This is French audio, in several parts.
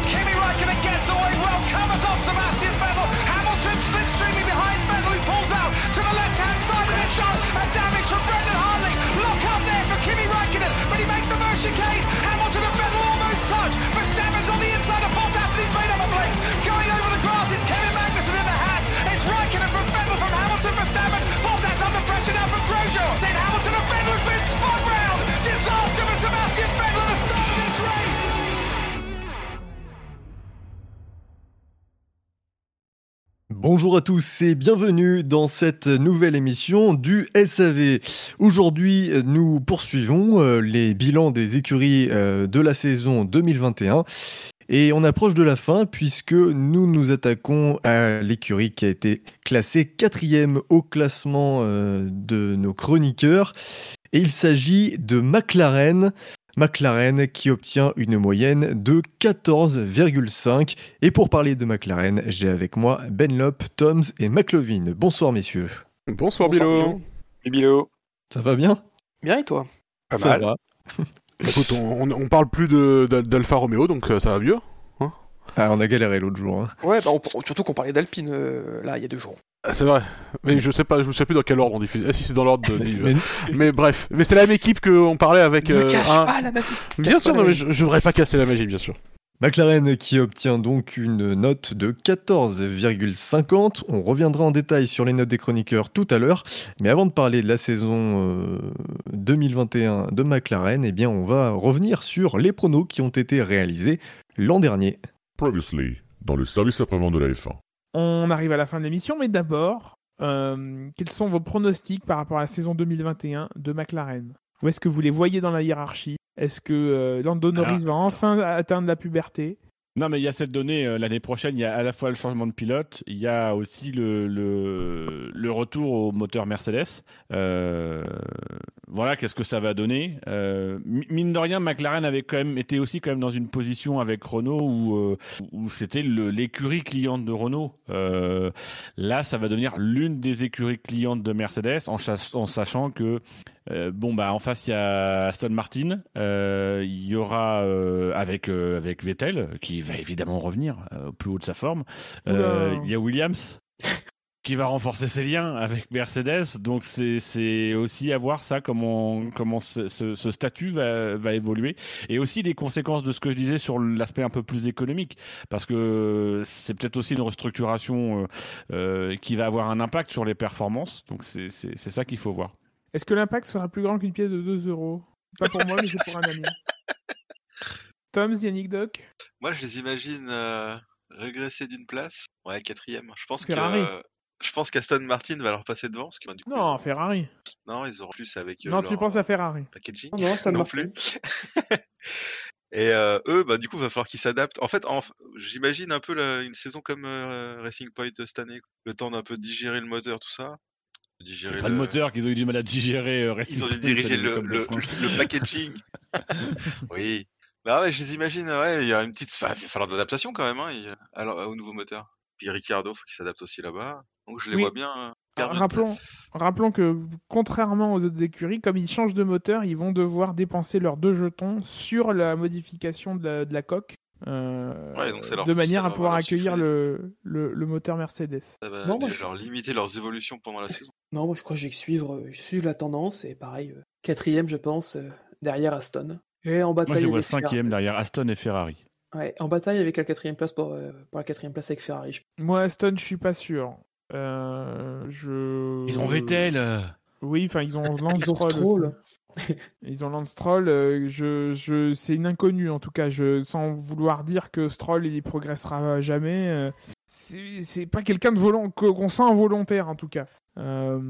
And Kimi Raikkonen gets away well, covers off Sebastian Vettel. Hamilton slipstreaming behind Vettel, who pulls out to the left-hand side of the shot. A damage from Brendan Hartley. Look up there for Kimi Raikkonen, but he makes the first chicane. Hamilton and Vettel almost touch. Verstappen's on the inside of Bottas, and he's made up a place. Going over the grass, it's Kevin Magnussen in the Haas. It's Raikkonen from Vettel from Hamilton, Verstappen. Bottas under pressure now from Grosjean. Then Hamilton and Vettel has been spun round. Disaster Bonjour à tous et bienvenue dans cette nouvelle émission du SAV. Aujourd'hui, nous poursuivons euh, les bilans des écuries euh, de la saison 2021 et on approche de la fin puisque nous nous attaquons à l'écurie qui a été classée quatrième au classement euh, de nos chroniqueurs. Et il s'agit de McLaren. McLaren qui obtient une moyenne de 14,5. Et pour parler de McLaren, j'ai avec moi Benlop, Toms et McLovin. Bonsoir messieurs. Bonsoir, Bonsoir, Bilo. Bilo. Ça va bien? Bien et toi? Pas Ça mal. va. Écoute, on, on- on parle plus d'Alfa Romeo, donc euh, ça va mieux. Ah, on a galéré l'autre jour. hein. Ouais, bah, on- surtout qu'on parlait d'Alpine euh, là il y a deux jours. Ah, C'est vrai. Mais je sais pas, je me souviens plus dans quel ordre on diffuse. Ah si, c'est dans l'ordre de. Mais- mais... bref. Mais c'est la même équipe qu'on parlait avec. ne euh, cache un- pas la magie. Bien sûr, non, mais je, je voudrais pas casser la magie, bien sûr. McLaren qui obtient donc une note de 14,50. On reviendra en détail sur les notes des chroniqueurs tout à l'heure. Mais avant de parler de la saison euh, 2021 de McLaren, eh bien on va revenir sur les pronos qui ont été réalisés l'an dernier. Previously, dans le service après-vente de la F1. On arrive à la fin de l'émission, mais d'abord, euh, quels sont vos pronostics par rapport à la saison 2021 de McLaren? Où est-ce que vous les voyez dans la hiérarchie? Est-ce que euh, Lando Norris va enfin atteindre la puberté? Non, mais il y a cette donnée, euh, l'année prochaine, il y a à la fois le changement de pilote, il y a aussi le, le, retour au moteur Mercedes. Euh, voilà, qu'est-ce que ça va donner Euh, mi- Mine de rien, McLaren avait quand même été aussi quand même dans une position avec Renault où, où c'était l'écurie cliente de Renault. Là, ça va devenir l'une des écuries clientes de Mercedes en sachant que euh, bon bah en face il y a Aston Martin, euh, il y aura euh, avec avec Vettel qui va évidemment revenir au plus haut de sa forme. Il y a Williams qui va renforcer ses liens avec Mercedes, donc c'est aussi à voir ça comment comment ce, ce- ce statut va va évoluer. Et aussi les conséquences de ce que je disais sur l'aspect un peu plus économique. Parce que c'est peut-être aussi une restructuration euh, euh, qui va avoir un impact sur les performances, donc c'est ça qu'il faut voir. Est-ce que l'impact sera plus grand qu'une pièce de 2 euros? Pas pour moi, mais c'est pour un ami. Tom, Yannick Doc? Moi, je les imagine euh, régresser d'une place. Ouais, quatrième. Je pense que Ferrari. euh, je pense qu'Aston Martin va leur passer devant. Parce que, bah, du coup, Non, Ferrari. non, ils auront plus avec euh, Non, leur tu penses à Ferrari. packaging. Non, Aston non plus. Et euh, eux, bah, du coup, il va falloir qu'ils s'adaptent. En fait, en- j'imagine un peu la- une saison comme euh, Racing Point cette année. Le temps d'un peu digérer le moteur, tout ça. C'est pas le moteur qu'ils ont eu du mal à digérer. euh, Ils ont dû diriger le, le, packaging. oui. Non, mais je les imagine, ouais, il y a une petite. enfin, il va falloir de l'adaptation quand même, hein, il- alors, au nouveau moteur. Puis Ricciardo, faut qu'il s'adapte aussi là-bas. Donc je les Oui. vois bien. euh, une rappelons- que, contrairement aux autres écuries, comme ils changent de moteur, ils vont devoir dépenser leurs deux jetons sur la modification de la, de la coque. Euh, Ouais, donc ça leur- de manière à pouvoir accueillir le, le, le moteur Mercedes. Ça va Non, moi, déjà je- leur limiter leurs évolutions pendant la saison. Non, moi je crois que je vais suivre, euh, je suivre la tendance et pareil, euh, quatrième je pense, euh, derrière Aston. Et en Moi, bataille je les vois Ferrari. cinquième derrière Aston et Ferrari. Ouais, en bataille avec la quatrième place pour, euh, pour la quatrième place avec Ferrari. je- Moi, Aston, je suis pas sûr. Euh, je... Ils ont Vettel. Oui, enfin, ils ont Lance Ils ont Stroll. Ils ont Lance Stroll. euh, je, c'est une inconnue en tout cas. Sans vouloir dire que Stroll il progressera jamais. euh, c'est pas quelqu'un de volant qu'on sent involontaire en tout cas. Euh,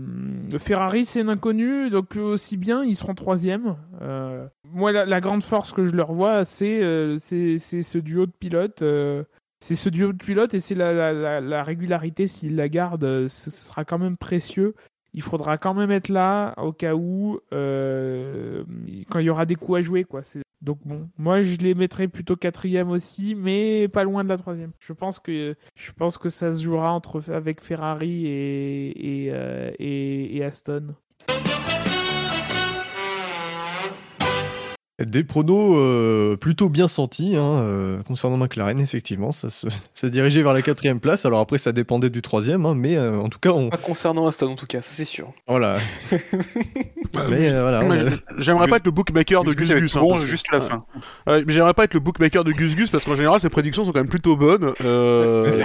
Ferrari c'est une inconnue, donc aussi bien ils seront troisième. Moi la, grande force que je leur vois c'est ce duo de pilotes. c'est ce duo de pilotes et c'est la, la, la, la régularité s'ils la gardent, ce sera quand même précieux il faudra quand même être là au cas où euh, quand il y aura des coups à jouer quoi. Donc bon, moi je les mettrais plutôt quatrième aussi, mais pas loin de la troisième. Je pense que ça se jouera entre avec Ferrari et et, euh, Aston. Des pronos euh, plutôt bien sentis hein, euh, concernant McLaren, effectivement. Ça se, ça se dirigeait vers la quatrième place. Alors après, ça dépendait du troisième, hein, mais euh, en tout cas, on. Pas concernant Aston en tout cas, ça c'est sûr. Voilà. mais euh, voilà. J'aimerais pas être le bookmaker de Gus Gus hein, bon que- jusqu'à la fin. Ouais, mais J'aimerais pas être le bookmaker de Gus Gus parce qu'en général ses prédictions sont quand même plutôt bonnes. Euh, Mais c'est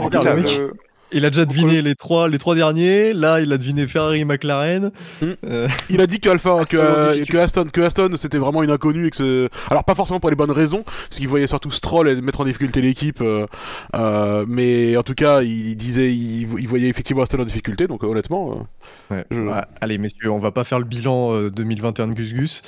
Il a déjà deviné les trois, les trois derniers. Là, il a deviné Ferrari et McLaren. Hmm. Euh, Il a dit que Alpha, Aston que, en euh, que Aston, que Aston, c'était vraiment une inconnue et que alors pas forcément pour les bonnes raisons, parce qu'il voyait surtout Stroll et mettre en difficulté l'équipe, euh, euh, mais en tout cas, il disait, il, il voyait effectivement Aston en difficulté, donc honnêtement, euh, ouais. Je- Ouais, allez, messieurs, on va pas faire le bilan euh, 2021 de Gus Gus.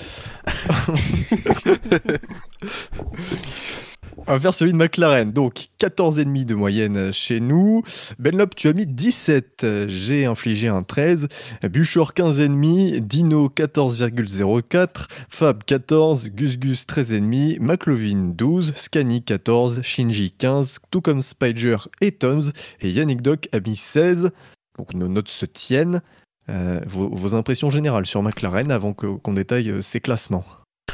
On va faire celui de McLaren. Donc, 14,5 de moyenne chez nous. Benlop, tu as mis 17. J'ai infligé un 13. Buchor, 15,5. Dino, 14,04. Fab, 14. Gus Gus, 13,5. McLovin, 12. Scani, 14. Shinji, 15. Tout Spider et Toms. Et Yannick Doc a mis 16. Donc, nos notes se tiennent. Euh, vos, impressions générales sur McLaren avant qu'on détaille euh, ces classements.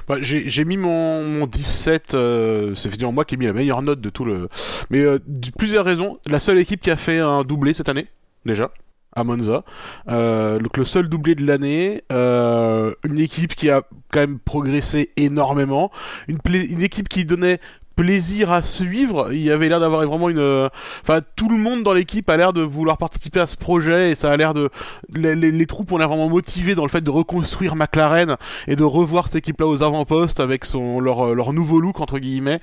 Bah, j'ai mis mon, mon 17, euh, c'est finalement moi qui ai mis la meilleure note de tout le... Mais euh, plusieurs raisons, la seule équipe qui a fait un doublé cette année, déjà, à Monza. Euh, donc le seul doublé de l'année, euh, une équipe qui a quand même progressé énormément, une, une équipe qui donnait plaisir à suivre, il y avait l'air d'avoir vraiment une... euh, Enfin, tout le monde dans l'équipe a l'air de vouloir participer à ce projet et ça a l'air de... Les, les- troupes ont l'air vraiment motivées dans le fait de reconstruire McLaren et de revoir cette équipe-là aux avant-postes avec son leur, leur nouveau look entre guillemets.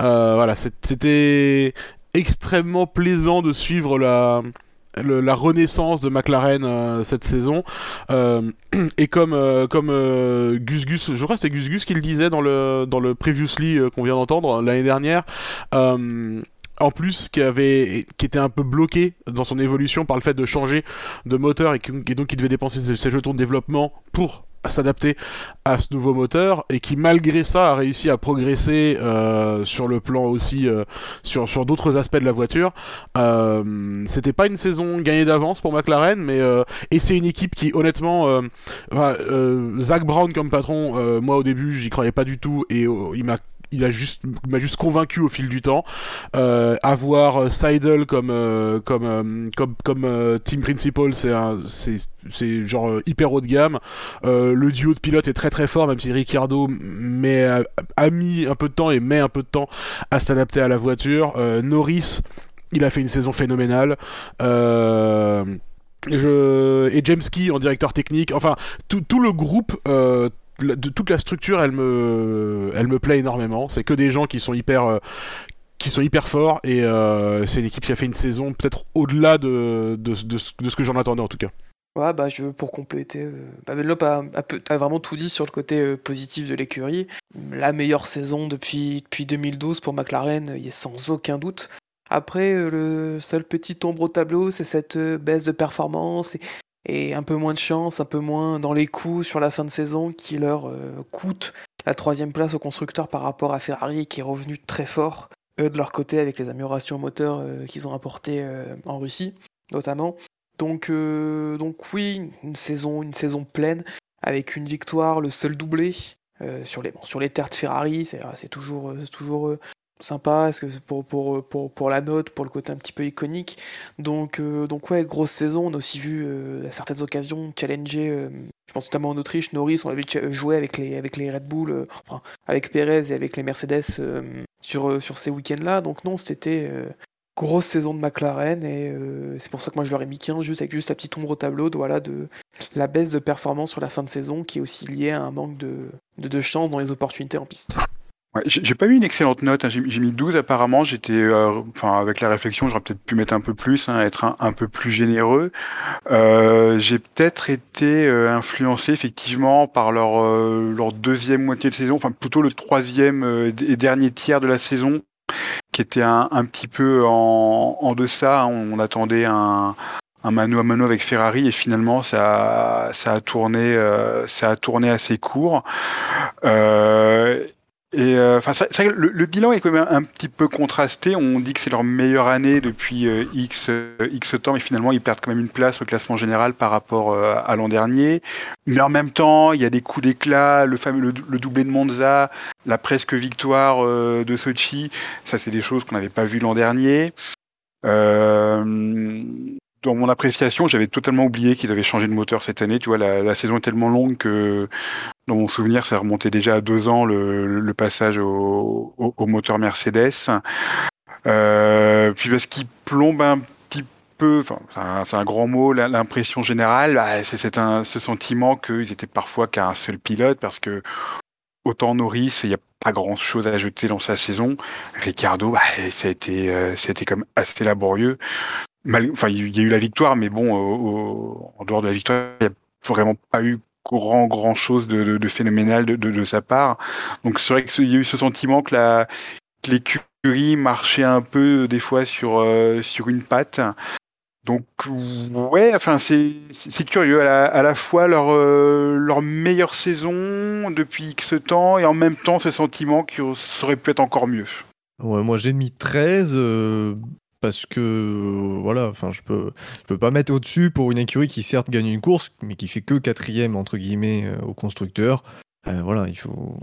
Euh, voilà, c'était extrêmement plaisant de suivre la la renaissance de McLaren euh, cette saison. Euh, et comme euh, comme Gus Gus je crois que c'est Gus Gus qui le disait dans le dans le previously qu'on vient d'entendre l'année dernière en plus qui avait qui était un peu bloqué dans son évolution par le fait de changer de moteur et, qui- et donc qui devait dépenser ses jetons de développement pour s'adapter à ce nouveau moteur et qui malgré ça a réussi à progresser euh, sur le plan aussi euh, sur sur d'autres aspects de la voiture. Euh, c'était pas une saison gagnée d'avance pour McLaren mais euh, et c'est une équipe qui honnêtement Zach Brown comme patron moi au début j'y croyais pas du tout et euh, il m'a il m'a juste convaincu au fil du temps euh, avoir euh, Seidel comme euh, comme euh, comme comme euh, team principal c'est c'est c'est genre euh, hyper haut de gamme. Euh, le duo de pilotes est très très fort même si Ricciardo met a, mis un peu de temps et met un peu de temps à s'adapter à la voiture. Euh, Norris il a fait une saison phénoménale. Euh, et James Key en directeur technique. Enfin tout, tout le groupe euh, de toute la structure elle me elle me plaît énormément c'est que des gens qui sont hyper euh, qui sont hyper forts et euh, c'est une équipe qui a fait une saison peut-être au-delà de, de, de, ce- que j'en attendais en tout cas Ouais, bah, je, pour compléter, euh, Benlop a, vraiment tout dit sur le côté euh, positif de l'écurie. La meilleure saison depuis, depuis 2012 pour McLaren, il a sans aucun doute. Après, le seul petit ombre au tableau, c'est cette baisse de performance et un peu moins de chance, un peu moins dans les coups sur la fin de saison qui leur euh, coûte la troisième place au constructeur par rapport à Ferrari qui est revenu très fort, eux de leur côté, avec les améliorations moteurs euh, qu'ils ont apportées euh, en Russie, notamment. Donc, donc oui, une saison, une saison pleine, avec une victoire, le seul doublé sur, les, bon, sur les terres de Ferrari, c'est toujours, toujours sympa, est-ce que c'est pour, pour, pour, pour la note, pour le côté un petit peu iconique. Donc, euh, donc ouais, grosse saison, on a aussi vu euh, à certaines occasions challenger, euh, je pense notamment en Autriche, Norris, on l'a vu cha- jouer avec les, avec les Red Bull, euh, avec Perez et avec les Mercedes sur, sur ces week-ends-là. Donc non, c'était grosse saison de McLaren et c'est pour ça que moi je leur ai mis 15 juste avec juste la petite ombre au tableau de, voilà, de la baisse de performance sur la fin de saison qui est aussi liée à un manque de, de, de chance dans les opportunités en piste. J'ai pas eu une excellente note, hein. j'ai mis 12 apparemment, j'étais, euh, enfin avec la réflexion, j'aurais peut-être pu mettre un peu plus, hein, être un, peu plus généreux. Euh, j'ai peut-être été euh, influencé effectivement par leur, deuxième moitié de saison, enfin plutôt le troisième et dernier tiers de la saison, qui était un, petit peu en, deçà, hein. on, attendait un, mano à mano avec Ferrari et finalement ça, a tourné, ça a tourné assez court. Et euh, le, le bilan est quand même un petit peu contrasté. On dit que c'est leur meilleure année depuis euh, X, euh, X temps, mais finalement ils perdent quand même une place au classement général par rapport euh, à l'an dernier. Mais en même temps, il y a des coups d'éclat, le fameux le, le doublé de Monza, la presque victoire euh, de Sochi. Ça, c'est des choses qu'on n'avait pas vues l'an dernier. Euh, dans mon appréciation, j'avais totalement oublié qu'ils avaient changé de moteur cette année. Tu vois, la, saison est tellement longue que dans mon souvenir, ça remontait déjà à deux ans le, passage au, moteur Mercedes. Euh, puis parce qu'il plombe un petit peu, enfin, c'est un, grand mot, l'impression générale, bah, c'est ce sentiment qu'ils étaient parfois qu'à un seul pilote parce que autant Norris, il n'y a pas grand chose à jeter dans sa saison. Ricardo, bah, ça a été, euh, ça a été comme assez laborieux. Enfin, il y a eu la victoire, mais bon, au- en dehors de la victoire, il n'y a vraiment pas eu grand grand chose de, de- phénoménal de, de- sa part. Donc c'est vrai qu'il y a eu ce sentiment que la que l'écurie marchait un peu des fois sur euh, sur une patte. Donc ouais, enfin c'est c'est curieux à la, à la fois leur euh, leur meilleure saison depuis X temps et en même temps ce sentiment que ça aurait pu être encore mieux. Ouais, moi j'ai mis 13 euh, parce que euh, voilà, enfin je peux je peux pas mettre au-dessus pour une écurie qui certes gagne une course mais qui fait que quatrième entre guillemets euh, au constructeur. Euh, voilà, il faut.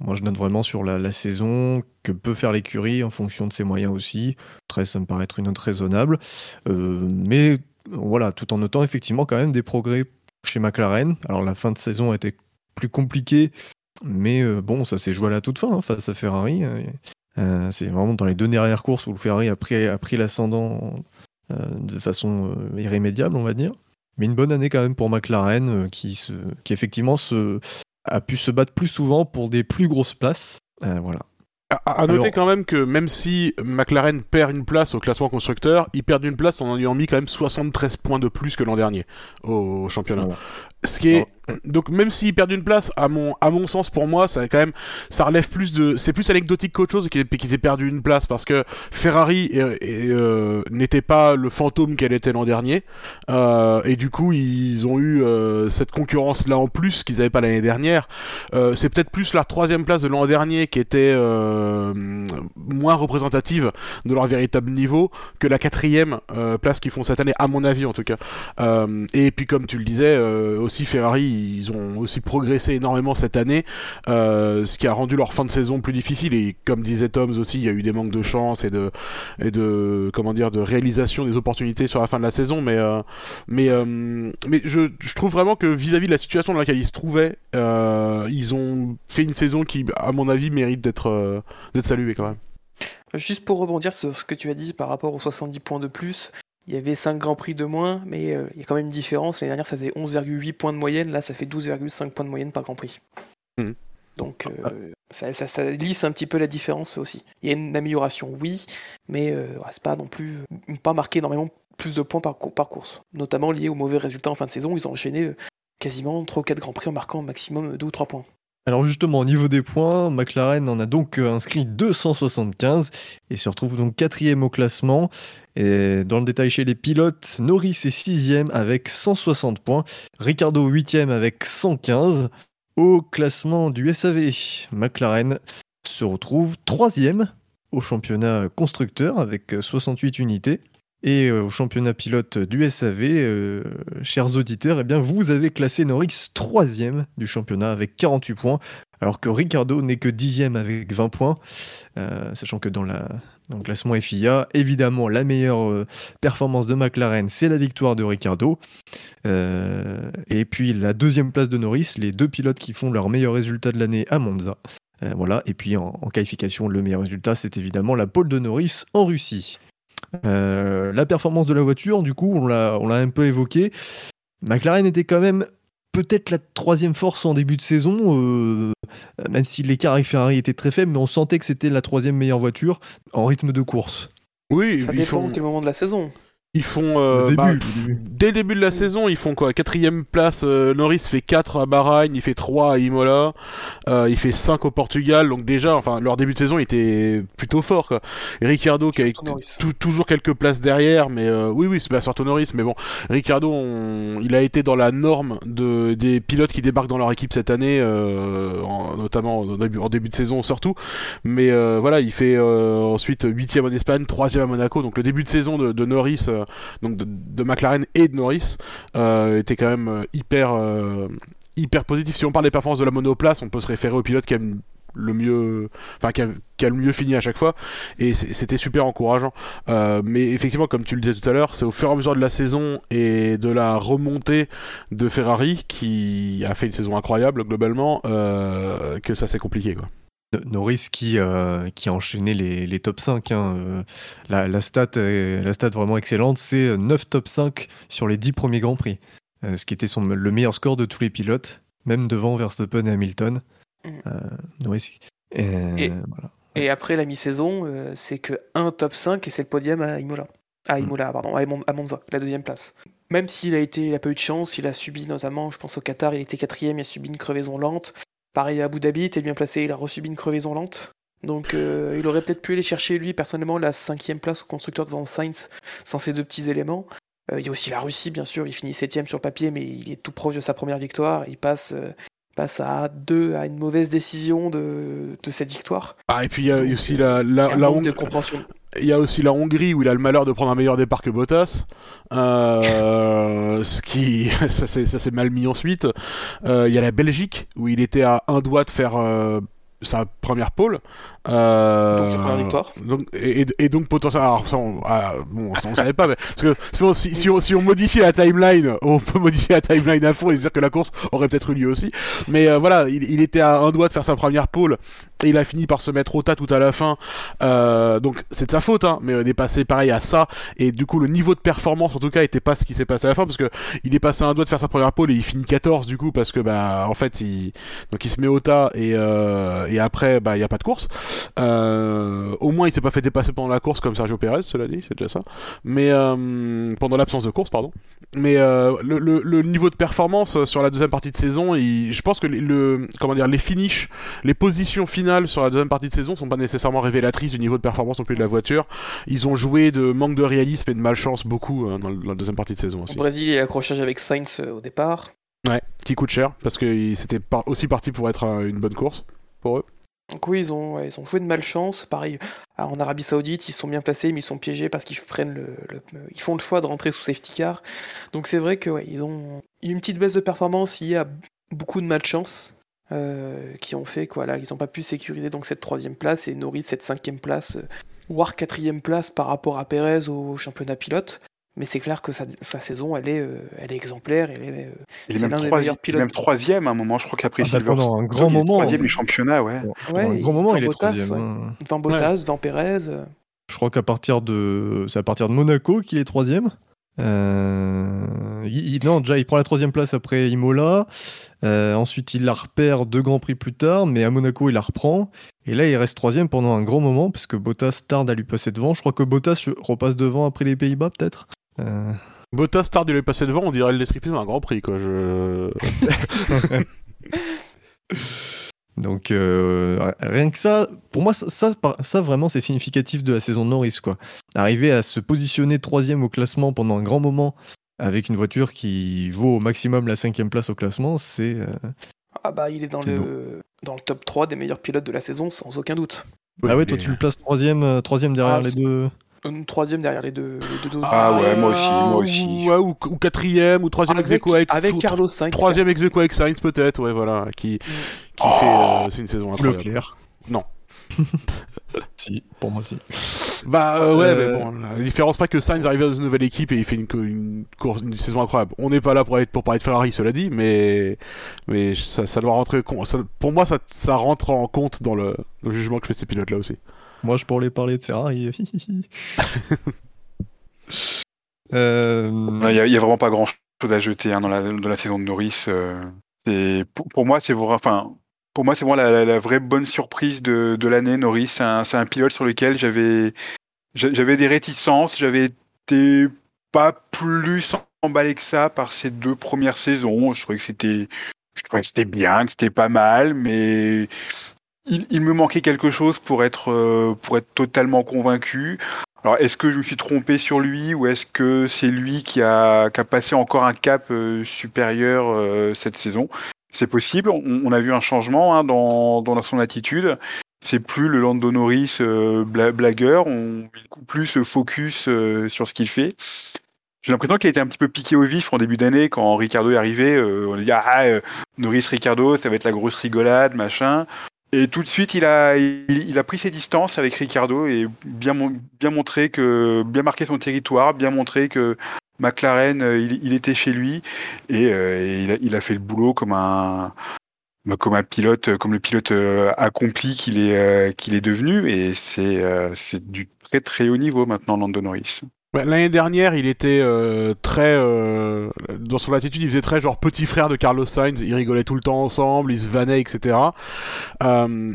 Moi je note vraiment sur la, saison que peut faire l'écurie en fonction de ses moyens aussi. 13 ça me paraît être une note raisonnable, mais voilà, tout en notant effectivement quand même des progrès chez McLaren. Alors la fin de saison a été plus compliquée, mais bon ça s'est joué à la toute fin hein, face à Ferrari. Euh, c'est vraiment dans les deux dernières courses où le Ferrari a pris, a pris l'ascendant euh, de façon euh, irrémédiable, on va dire. Mais une bonne année quand même pour McLaren, qui, se, qui effectivement se, a pu se battre plus souvent pour des plus grosses places. Voilà. À, à noter Alors- quand même que même si McLaren perd une place au classement constructeur, ils perdent une place en ayant mis quand même 73 points de plus que l'an dernier au championnat. Voilà. Ce qui est donc même s'ils perdent une place, à mon à mon sens pour moi, ça quand même ça relève plus de c'est plus anecdotique qu'autre chose qu'ils aient perdu une place parce que Ferrari euh, euh, n'était pas le fantôme qu'elle était l'an dernier Euh, et du coup ils ont eu euh, cette concurrence là en plus qu'ils n'avaient pas l'année dernière. Euh, c'est peut-être plus la troisième place de l'an dernier qui était euh, moins représentative de leur véritable niveau que la quatrième place qu'ils font cette année, à mon avis en tout cas. Et puis comme tu le disais, aussi Ferrari, ils ont aussi progressé énormément cette année, euh, ce qui a rendu leur fin de saison plus difficile. Et comme disait Toms aussi, il y a eu des manques de chance et de et de comment dire de réalisation des opportunités sur la fin de la saison. Mais euh, mais euh, mais je, je trouve vraiment que vis-à-vis de la situation dans laquelle ils se trouvaient, ils ont fait une saison qui, à mon avis, mérite d'être d'être saluée quand même. Juste pour rebondir sur ce que tu as dit par rapport aux 70 points de plus, il y avait 5 grands prix de moins, mais euh, il y a quand même une différence. L'année dernière, ça faisait 11,8 points de moyenne, là, ça fait 12,5 points de moyenne par grand prix. Mhm. Donc, euh, ça, ça- ça lisse un petit peu la différence aussi. Il y a une amélioration, oui, mais euh, c'est pas non plus euh, pas marqué énormément plus de points par, cou- par course, notamment lié aux mauvais résultats en fin de saison. Ils ont enchaîné quasiment 3 ou 4 grands prix en marquant au maximum 2 ou 3 points. Alors justement, au niveau des points, McLaren en a donc euh, inscrit 275 et se retrouve donc quatrième au classement. Dans le détail chez les pilotes, Norris est sixième avec 160 points, Ricardo huitième avec 115. Au classement du SAV, McLaren se retrouve troisième au championnat constructeur avec euh, 68 unités. Et euh, au championnat pilote du SAV, euh, chers auditeurs, eh bien, vous avez classé Norris troisième du championnat avec 48 points, alors que Ricardo n'est que dixième avec 20 points, Euh, sachant que dans, le classement FIA, évidemment, la meilleure performance de McLaren, c'est la victoire de Ricardo. Et puis la deuxième place de Norris, les deux pilotes qui font leur meilleur résultat de l'année à Monza. Voilà, et puis en qualification, le meilleur résultat, c'est évidemment la pole de Norris en Russie. Euh, la performance de la voiture, du coup, on l'a on l'a un peu évoqué. McLaren était quand même peut-être la troisième force en début de saison, euh, même si l'écart avec Ferrari était très faible, mais on sentait que c'était la troisième meilleure voiture en rythme de course. Oui, Ça dépend font, quel moment de la saison. Ils font euh, Le début, bah, le début. dès le début de la saison, ils font quoi? Quatrième place, euh, Norris fait 4 à Bahreïn, il fait 3 à Imola, euh, il fait 5 au Portugal, donc déjà, enfin, leur début de saison était plutôt fort, quoi. Et Ricardo qui a toujours quelques places derrière, mais euh, oui, oui, c'est pas surtout Norris, mais bon, Ricardo, on- il a été dans la norme de, des pilotes qui débarquent dans leur équipe cette année, euh, en- notamment en début, en début de saison surtout, mais euh, voilà, il fait euh, ensuite 8 en Espagne, 3 à Monaco, donc le début de saison de, de Norris, euh, donc de, McLaren et de Norris, euh, était quand même euh, hyper, euh, hyper positif. Si on parle des performances de la monoplace, on peut se référer au pilote qui aime le mieux, enfin qui a, a le mieux fini à chaque fois, et c'était super encourageant. Euh, mais effectivement, comme tu le disais tout à l'heure, c'est au fur et à mesure de la saison et de la remontée de Ferrari qui a fait une saison incroyable globalement euh, que ça s'est compliqué quoi. No- Norris qui, euh, qui a enchaîné les, les top 5. hein, euh, la, la, stat, la stat vraiment excellente, c'est 9 top 5 sur les 10 premiers Grands Prix. Euh, ce qui était son, le meilleur score de tous les pilotes, même devant Verstappen et Hamilton. Mm. Euh, Norris. euh, Et- voilà. Et après la mi-saison, euh, c'est que un top 5 et c'est le podium à Imola. À Imola, pardon, à Monza, la deuxième place. Même s'il a été, il a pas eu de chance, il a subi notamment, je pense au Qatar, il était quatrième, il a subi une crevaison lente. Pareil à Abu Dhabi, il était bien placé, il a resubi une crevaison lente. Donc euh, il aurait peut-être pu aller chercher lui personnellement la cinquième place au constructeur devant Sainz sans ces deux petits éléments. Euh, il y a aussi la Russie bien sûr, il finit septième sur le papier mais il est tout proche de sa première victoire. Il passe, euh, passe à deux à une mauvaise décision de, de cette victoire. Ah et puis il y a Donc, aussi la, la, la manque de Hong- compréhension. Il y a aussi la Hongrie où il a le malheur de prendre un meilleur départ que Bottas, euh, ce qui ça s'est mal mis ensuite. Euh, il y a la Belgique où il était à un doigt de faire euh, sa première pole. Euh, Donc sa première victoire. Donc, et, et- donc potentiellement, alors ça on, ah, bon, ça, on savait pas, mais parce que si, si, on, si on modifie la timeline, on peut modifier la timeline à fond et se dire que la course aurait peut-être eu lieu aussi. Mais euh, voilà, il, il était à un doigt de faire sa première pole et il a fini par se mettre au tas tout à la fin. Euh, donc c'est de sa faute, hein, mais on est passé pareil à ça et du coup le niveau de performance en tout cas était pas ce qui s'est passé à la fin parce que il est passé à un doigt de faire sa première pole et il finit 14 du coup parce que bah en fait il donc il se met au tas et euh, et après bah il y a pas de course. Euh, au moins il s'est pas fait dépasser pendant la course comme Sergio Perez, cela dit, c'est déjà ça. Mais euh, pendant l'absence de course, pardon. Mais euh, le, le, le niveau de performance sur la deuxième partie de saison, il- je pense que les- le comment dire les finishes, les positions finales sur la deuxième partie de saison sont pas nécessairement révélatrices du niveau de performance non plus de la voiture. Ils ont joué de manque de réalisme et de malchance beaucoup euh, dans, la deuxième partie de saison Au aussi. Brésil, il y a l'accrochage avec Sainz euh, au départ. Ouais, qui coûte cher parce que c'était par- aussi parti pour être euh, une bonne course pour eux. Donc oui, ils ont, ils ont joué de malchance. Pareil, en Arabie Saoudite, ils sont bien placés, mais ils sont piégés parce qu'ils prennent le, ils font le choix de rentrer sous safety car. Donc c'est vrai que ils ont il y a une petite baisse de performance liée à beaucoup de malchance euh, qui ont fait quoi là, ils n'ont pas pu sécuriser donc cette troisième place et Norris cette cinquième place, euh, voire quatrième place par rapport à Perez au championnat pilote. Mais c'est clair que sa, sa saison, elle est, euh, elle est exemplaire. Elle est, euh, Il est C'est même, des meilleurs pilotes. troisième à un moment, je crois qu'après Ah, Silverstone, pendant un grand il est moment. troisième du championnat, ouais. Pendant un grand moment, il est Bottas, troisième. ouais. devant Bottas, devant Perez. Je crois qu'à partir de, c'est à partir de Monaco qu'il est troisième. Euh, il- non, déjà il prend la troisième place après Imola. Euh, ensuite il la repère deux grands prix plus tard, mais à Monaco il la reprend. Et là il reste troisième pendant un grand moment parce que Bottas tarde à lui passer devant. Je crois que Bottas repasse devant après les Pays-Bas peut-être. Euh, Bottas tarde de lui passer devant, on dirait le descriptif d'un Grand Prix quoi. Je... Donc euh, rien que ça, pour moi ça, ça, vraiment c'est significatif de la saison de Norris quoi. Arriver à se positionner troisième au classement pendant un grand moment avec une voiture qui vaut au maximum la cinquième place au classement, c'est euh, Ah bah il est dans le, dans le top 3 des meilleurs pilotes de la saison sans aucun doute. ah ouais toi tu le places troisième, euh, troisième derrière Ah, les deux. Une troisième derrière les deux, les deux Ah ouais, moi aussi, moi aussi. Ouais, ou, ou quatrième, ou troisième ex avec, aequo avec, avec Carlos Sainz. troisième ex avec Sainz peut-être, ouais voilà, qui, qui fait, euh, c'est une saison incroyable. Leclerc. Non. si, pour moi si. Bah euh, ouais, Euh, mais bon, la différence pas que Sainz arrive dans une nouvelle équipe et il fait une, co- une course, une saison incroyable. On n'est pas là pour être pour parler de Ferrari, cela dit, mais mais ça, ça doit rentrer. ça- pour moi, ça, ça rentre en compte dans le, dans le jugement que fait ces pilotes là aussi. Moi je pourrais parler de Ferrari. Euh, Il n'y a, vraiment pas grand chose à jeter hein, dans, la, saison de Norris. euh, pour, moi, c'est enfin, pour moi, vraiment la, vraie bonne surprise de, l'année. Norris, c'est un, un pilote sur lequel j'avais j'a- j'avais des réticences, j'avais été pas plus emballé que ça par ces deux premières saisons. Je trouvais que c'était, je trouvais que c'était bien, que c'était pas mal, mais il, il, me manquait quelque chose pour être, euh, pour être totalement convaincu. Alors, est-ce que je me suis trompé sur lui ou est-ce que c'est lui qui a, qui a, passé encore un cap euh, supérieur euh, cette saison? C'est possible. On, on, a vu un changement hein, dans, dans son attitude. C'est plus le Lando Norris euh, blagueur. On met plus focus euh, sur ce qu'il fait. J'ai l'impression qu'il a été un petit peu piqué au vif en début d'année quand Ricardo est arrivé. Euh, on a dit ah Norris Ricardo, ça va être la grosse rigolade, machin. Et tout de suite, il a, il, il, a pris ses distances avec Ricardo et bien, bien montré que, bien marqué son territoire, bien montré que McLaren, il, il était chez lui et, euh, il, a, il, a, fait le boulot comme un, comme un pilote, comme le pilote euh, accompli qu'il est, euh, qu'il est devenu. Et c'est, c'est du très très haut niveau maintenant, Lando Norris. L'année dernière, il était euh, très euh, dans son attitude, il faisait très genre petit frère de Carlos Sainz. Ils rigolaient tout le temps ensemble, ils se vannaient, etc. Euh,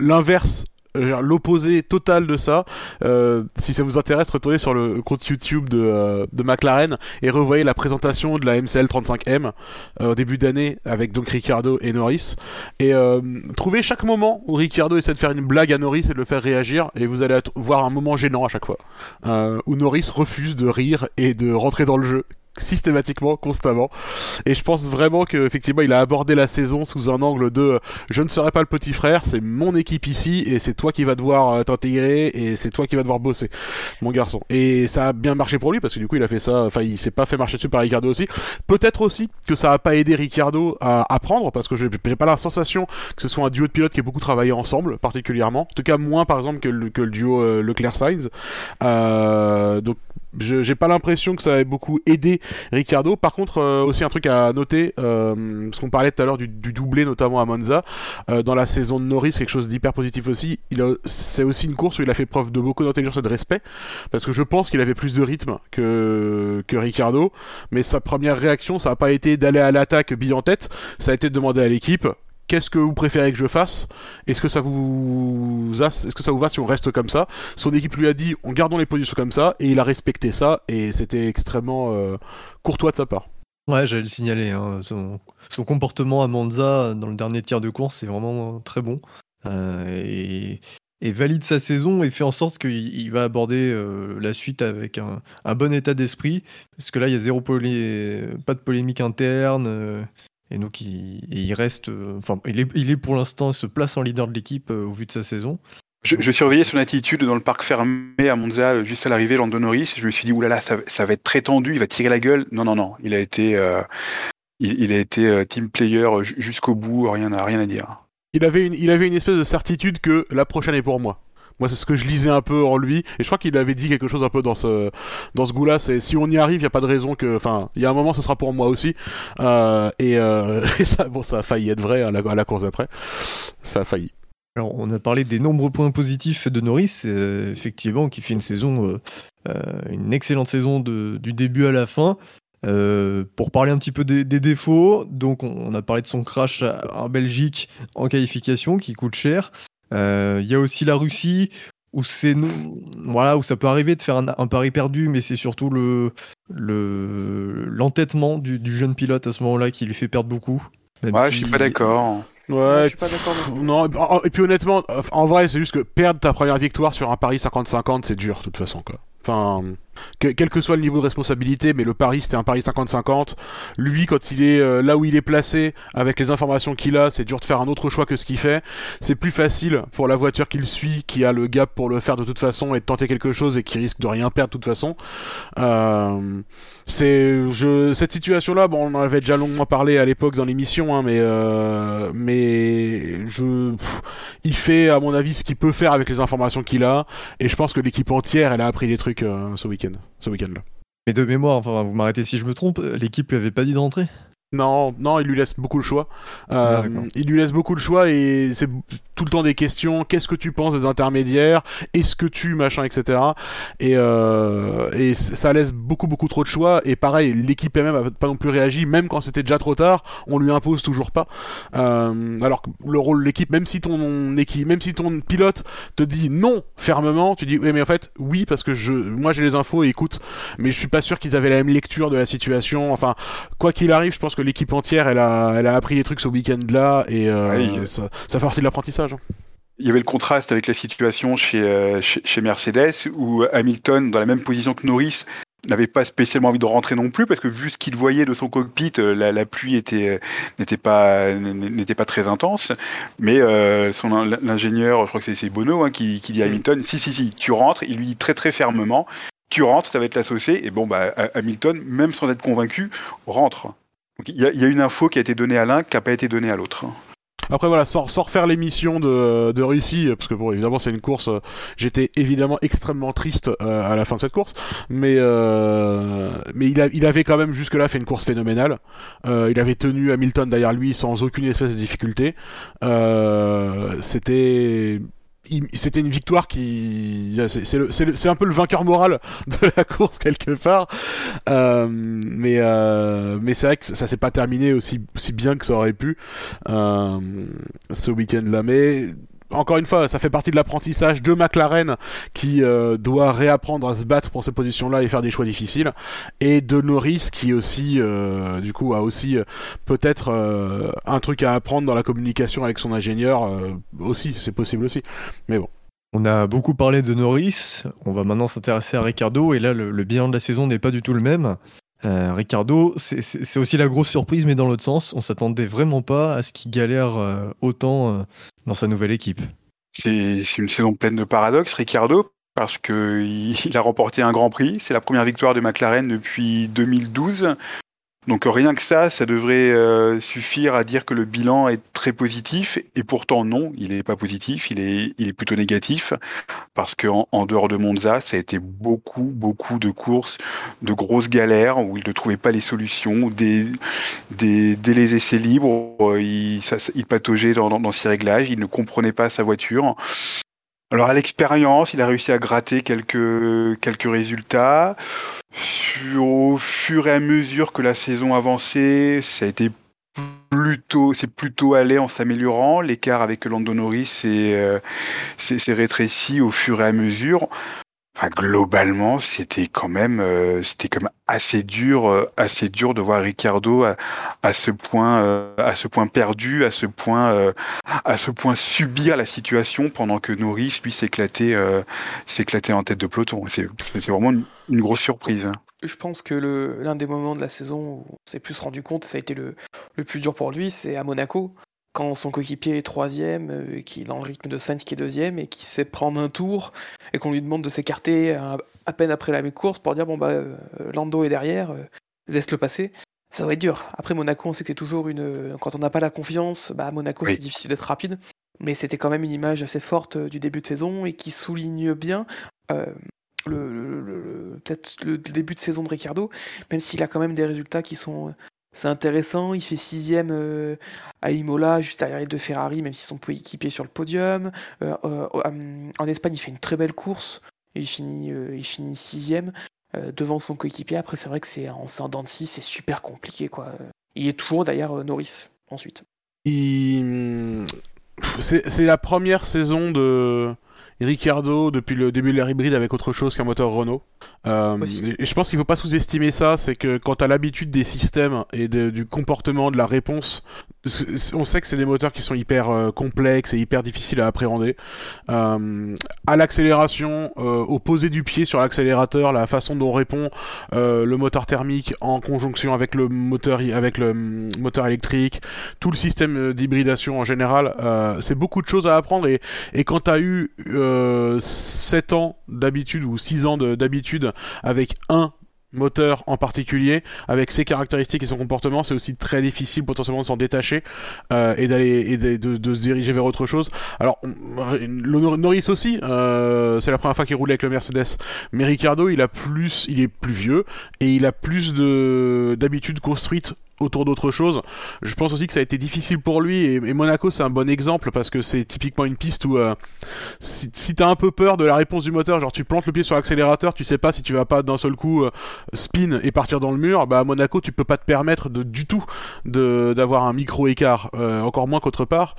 L'inverse l'opposé total de ça. Euh, si ça vous intéresse, retournez sur le compte YouTube de, euh, de McLaren et revoyez la présentation de la MCL 35M euh, au début d'année avec donc Ricciardo et Norris. Et euh, trouvez chaque moment où Ricciardo essaie de faire une blague à Norris et de le faire réagir et vous allez voir un moment gênant à chaque fois. Euh, où Norris refuse de rire et de rentrer dans le jeu systématiquement, constamment. Et je pense vraiment qu'effectivement, il a abordé la saison sous un angle de je ne serai pas le petit frère, c'est mon équipe ici et c'est toi qui vas devoir t'intégrer et c'est toi qui vas devoir bosser, mon garçon. Et ça a bien marché pour lui parce que du coup, il a fait ça, enfin, il s'est pas fait marcher dessus par Ricardo aussi. Peut-être aussi que ça a pas aidé Ricardo à apprendre parce que j'ai pas la sensation que ce soit un duo de pilotes qui ait beaucoup travaillé ensemble, particulièrement. En tout cas, moins par exemple que le, duo euh, Leclerc-Sainz. Euh, donc, j'ai pas l'impression que ça ait beaucoup aidé Ricardo. Par contre, euh, aussi un truc à noter, euh, parce qu'on parlait tout à l'heure du, du, doublé, notamment à Monza, euh, dans la saison de Norris, quelque chose d'hyper positif aussi. C'est aussi une course où il a fait preuve de beaucoup d'intelligence et de respect, parce que je pense qu'il avait plus de rythme que, que Ricardo, mais sa première réaction, ça n'a pas été d'aller à l'attaque bille en tête, ça a été de demander à l'équipe qu'est-ce que vous préférez que je fasse? Est-ce que ça vous est-ce que ça vous va si on reste comme ça? Son équipe lui a dit on gardons les positions comme ça et il a respecté ça et c'était extrêmement euh, courtois de sa part. Ouais, j'allais le signaler. Hein. Son, comportement à Monza dans le dernier tiers de course c'est vraiment très bon euh, et, valide sa saison et fait en sorte qu'il va aborder euh, la suite avec un, bon état d'esprit parce que là il y a zéro pas de polémique interne. Euh, et donc, il, il reste. Enfin, il est, il est pour l'instant, se place en leader de l'équipe au vu de sa saison. Je, je, surveillais son attitude dans le parc fermé à Monza juste à l'arrivée, Lando Norris. Et je me suis dit, oulala, ça, ça va être très tendu, il va tirer la gueule. Non, non, non. Il a été, euh, il, il, a été euh, team player jusqu'au bout, rien à, rien à dire. Il avait, une, il avait une espèce de certitude que la prochaine est pour moi. Moi, c'est ce que je lisais un peu en lui. Et je crois qu'il avait dit quelque chose un peu dans ce, dans ce goût-là. C'est si on y arrive, il n'y a pas de raison que. Enfin, il y a un moment, ce sera pour moi aussi. Euh, et, euh, et ça, bon, ça a failli être vrai à la, à la course d'après. Ça a failli. Alors, on a parlé des nombreux points positifs de Norris, euh, effectivement, qui fait une saison, une excellente saison du début à la fin. Pour parler un petit peu des, défauts, donc on a parlé de son crash en Belgique en qualification qui coûte cher. Il euh, y a aussi la Russie où c'est voilà où ça peut arriver de faire un, un pari perdu, mais c'est surtout le l'entêtement le, du, du, jeune pilote à ce moment-là qui lui fait perdre beaucoup. Même ouais, si... je suis pas d'accord. Ouais, ouais, je suis pas d'accord. Non, et puis honnêtement, en vrai, c'est juste que perdre ta première victoire sur un pari 50-50, c'est dur de toute façon quoi. Enfin, que, quel que soit le niveau de responsabilité, mais le pari c'était un pari 50-50. Lui, quand il est euh, là où il est placé, avec les informations qu'il a, c'est dur de faire un autre choix que ce qu'il fait. C'est plus facile pour la voiture qu'il suit, qui a le gap pour le faire de toute façon et de tenter quelque chose et qui risque de rien perdre de toute façon. Euh, c'est cette situation-là, bon, on en avait déjà longuement parlé à l'époque dans l'émission, hein, mais euh, mais je il fait à mon avis ce qu'il peut faire avec les informations qu'il a et je pense que l'équipe entière elle a appris des trucs ce week-end Mais de mémoire, enfin, vous m'arrêtez si je me trompe, l'équipe lui avait pas dit de rentrer Non, non, il lui laisse beaucoup le choix. Euh, Ah, il lui laisse beaucoup le choix et c'est tout le temps des questions. Qu'est-ce que tu penses des intermédiaires? Est-ce que tu machin, etc. Et, euh, et ça laisse beaucoup beaucoup trop de choix. Et pareil, l'équipe elle-même a pas non plus réagi, même quand c'était déjà trop tard. On lui impose toujours pas. Euh, alors que le rôle de l'équipe, même si ton équipe, même si ton pilote te dit non fermement, tu dis oui mais en fait oui parce que je, moi j'ai les infos et écoute, mais je suis pas sûr qu'ils avaient la même lecture de la situation. Enfin, quoi qu'il arrive, je pense que l'équipe entière, elle a, elle a appris des trucs ce week-end-là et euh, Oui. ça, ça fait partie de l'apprentissage. Il y avait le contraste avec la situation chez, euh, chez, chez Mercedes où Hamilton, dans la même position que Norris, n'avait pas spécialement envie de rentrer non plus parce que vu ce qu'il voyait de son cockpit, euh, la, la pluie était n'était pas n'était pas très intense. Mais euh, son l'ingénieur, je crois que c'est- Bono hein, qui, qui dit à Hamilton, si si si, tu rentres. Il lui dit très très fermement, tu rentres, ça va être la saucée. Et bon bah Ha- Hamilton, même sans être convaincu, rentre. Il y, y a une info qui a été donnée à l'un qui n'a pas été donnée à l'autre. Après voilà, sans, sans refaire l'émission de, de Russie, parce que bon évidemment c'est une course, euh, j'étais évidemment extrêmement triste euh, à la fin de cette course, mais euh, mais il, il avait quand même jusque là fait une course phénoménale. Euh, il avait tenu Hamilton derrière lui sans aucune espèce de difficulté. Euh, c'était c'était une victoire qui c'est un peu le vainqueur moral de la course quelque part Euh, mais euh, mais c'est vrai que ça, ça s'est pas terminé aussi aussi bien que ça aurait pu euh, ce week-end-là. Mais encore une fois, ça fait partie de l'apprentissage de McLaren qui euh, doit réapprendre à se battre pour ces positions-là et faire des choix difficiles, et de Norris qui aussi, euh, du coup, a aussi euh, peut-être euh, un truc à apprendre dans la communication avec son ingénieur euh, aussi, c'est possible aussi. Mais bon. On a beaucoup parlé de Norris, on va maintenant s'intéresser à Ricardo, et là le, le bilan de la saison n'est pas du tout le même. Euh, Ricardo, c'est- aussi la grosse surprise, mais dans l'autre sens, on s'attendait vraiment pas à ce qu'il galère euh, autant euh, dans sa nouvelle équipe. C'est une saison pleine de paradoxes, Ricardo, parce que il il a remporté un Grand Prix. C'est la première victoire de McLaren depuis 2012. Donc rien que ça, ça devrait euh, suffire à dire que le bilan est très positif. Et pourtant non, il n'est pas positif, il est, il est plutôt négatif, parce qu'en en dehors de Monza, ça a été beaucoup, beaucoup de courses, de grosses galères où il ne trouvait pas les solutions, dès les essais libres, euh, il, ça- il pataugeait dans, dans ses réglages, il ne comprenait pas sa voiture. Alors à l'expérience, il a réussi à gratter quelques, quelques résultats. Au fur et à mesure que la saison avançait, ça a été plutôt, c'est plutôt allé en s'améliorant. L'écart avec Lando Norris s'est euh, rétréci au fur et à mesure. Enfin, globalement, c'était quand même, euh, c'était quand même assez dur, euh, assez dur de voir Ricardo à, à ce point, euh, à ce point perdu, à ce point, à ce point subir la situation pendant que Norris lui s'éclatait, s'éclatait en tête de peloton. C'est vraiment une, une grosse surprise. Je pense que l'un des moments de la saison où on s'est plus rendu compte, ça a été le, le plus dur pour lui, c'est à Monaco, quand son coéquipier est troisième, euh, qui est dans le rythme de Sainz qui est deuxième, et qui se fait prendre un tour, et qu'on lui demande de s'écarter à, à peine après la course pour dire bon bah euh, Lando est derrière, euh, laisse-le passer. Ça va être dur. Après Monaco, on sait que c'est toujours une. Quand on n'a pas la confiance, bah à Monaco Oui. c'est difficile d'être rapide. Mais c'était quand même une image assez forte euh, du début de saison et qui souligne bien euh, le, le- le- le- peut-être le début de saison de Ricardo, même s'il a quand même des résultats qui sont c'est intéressant. Il fait sixième euh, à Imola, juste derrière les deux Ferrari, même s'ils sont équipés sur le podium. Euh, euh, en Espagne, il fait une très belle course. Il finit, il finit sixième devant son coéquipier. Après, c'est vrai que c'est en c'est super compliqué. Quoi. Il est toujours euh, Norris ensuite. C'est la première saison de Ricardo depuis le début de l'ère hybride avec autre chose qu'un moteur Renault. Euh, et je pense qu'il faut pas sous-estimer ça, c'est que quand t'as l'habitude des systèmes et de- du comportement, de la réponse, on sait que c'est des moteurs qui sont hyper euh, complexes et hyper difficiles à appréhender. Euh, à l'accélération, euh, au poser du pied sur l'accélérateur, la façon dont répond euh, le moteur thermique en conjonction avec le moteur, avec le hum, moteur électrique, tout le système euh, d'hybridation en général, c'est beaucoup de choses à apprendre et, et quand t'as eu euh, 7 ans d'habitude ou 6 ans de- d'habitude avec un moteur en particulier, avec ses caractéristiques et son comportement, c'est aussi très difficile potentiellement de s'en détacher euh, et d'aller et de, se diriger vers autre chose. Alors le Norris aussi, euh, c'est la première fois qu'il roule avec le Mercedes, mais Ricardo il a plus, il est plus vieux et il a plus de d'habitudes construites autour d'autre chose. Je pense aussi que ça a été difficile pour lui et, Monaco c'est un bon exemple parce que c'est typiquement une piste où euh, si, t'as un peu peur de la réponse du moteur, genre tu plantes le pied sur l'accélérateur, tu sais pas si tu vas pas d'un seul coup euh, spin et partir dans le mur, bah à Monaco tu peux pas te permettre de, du tout d'avoir un micro écart, euh, encore moins qu'autre part.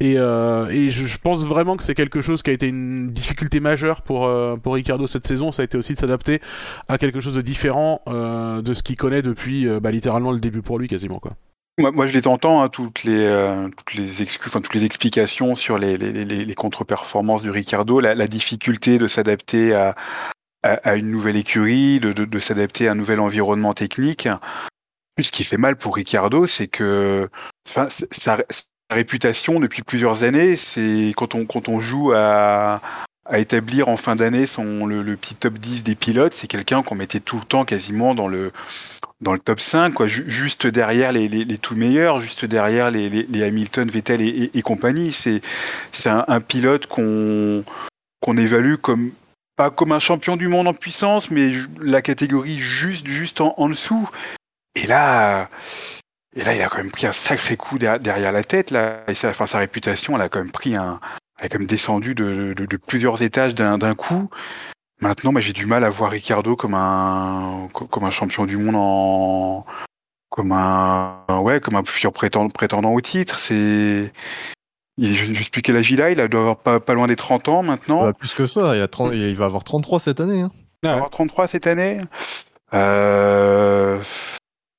Et, et je, pense vraiment que c'est quelque chose qui a été une difficulté majeure pour pour Ricardo cette saison, ça a été aussi de s'adapter à quelque chose de différent de ce qu'il connaît depuis bah, littéralement le début pour lui quasiment quoi. Moi, je les entends, hein, toutes les euh, toutes les enfin toutes les explications sur les contre-performances de Ricardo, la, difficulté de s'adapter à, à une nouvelle écurie, de de, s'adapter à un nouvel environnement technique. Ce qui fait mal pour Ricardo, c'est que sa réputation depuis plusieurs années, c'est quand on quand on joue à à établir en fin d'année son le, le petit top 10 des pilotes, c'est quelqu'un qu'on mettait tout le temps quasiment dans le dans le top 5, quoi, ju- juste derrière les, les, les tout meilleurs, juste derrière les, les, Hamilton, Vettel et, compagnie. C'est un, un pilote qu'on qu'on évalue comme pas comme un champion du monde en puissance, mais la catégorie juste juste en, en dessous. Et là, et là, il a quand même pris un sacré coup derrière, la tête là. Sa, enfin, sa réputation, elle a quand même pris un, elle a quand même descendu de, de, de plusieurs étages d'un coup. Maintenant, bah, j'ai du mal à voir Ricardo comme un co- comme un champion du monde en comme un ouais comme un futur prétendant, prétendant au titre. C'est il, je, je sais plus quel âge il a. Il doit avoir pas, pas loin des 30 ans maintenant. Bah, plus que ça, il, a 30 il va avoir 33 cette année. hein. Il va avoir 33 cette année. Euh...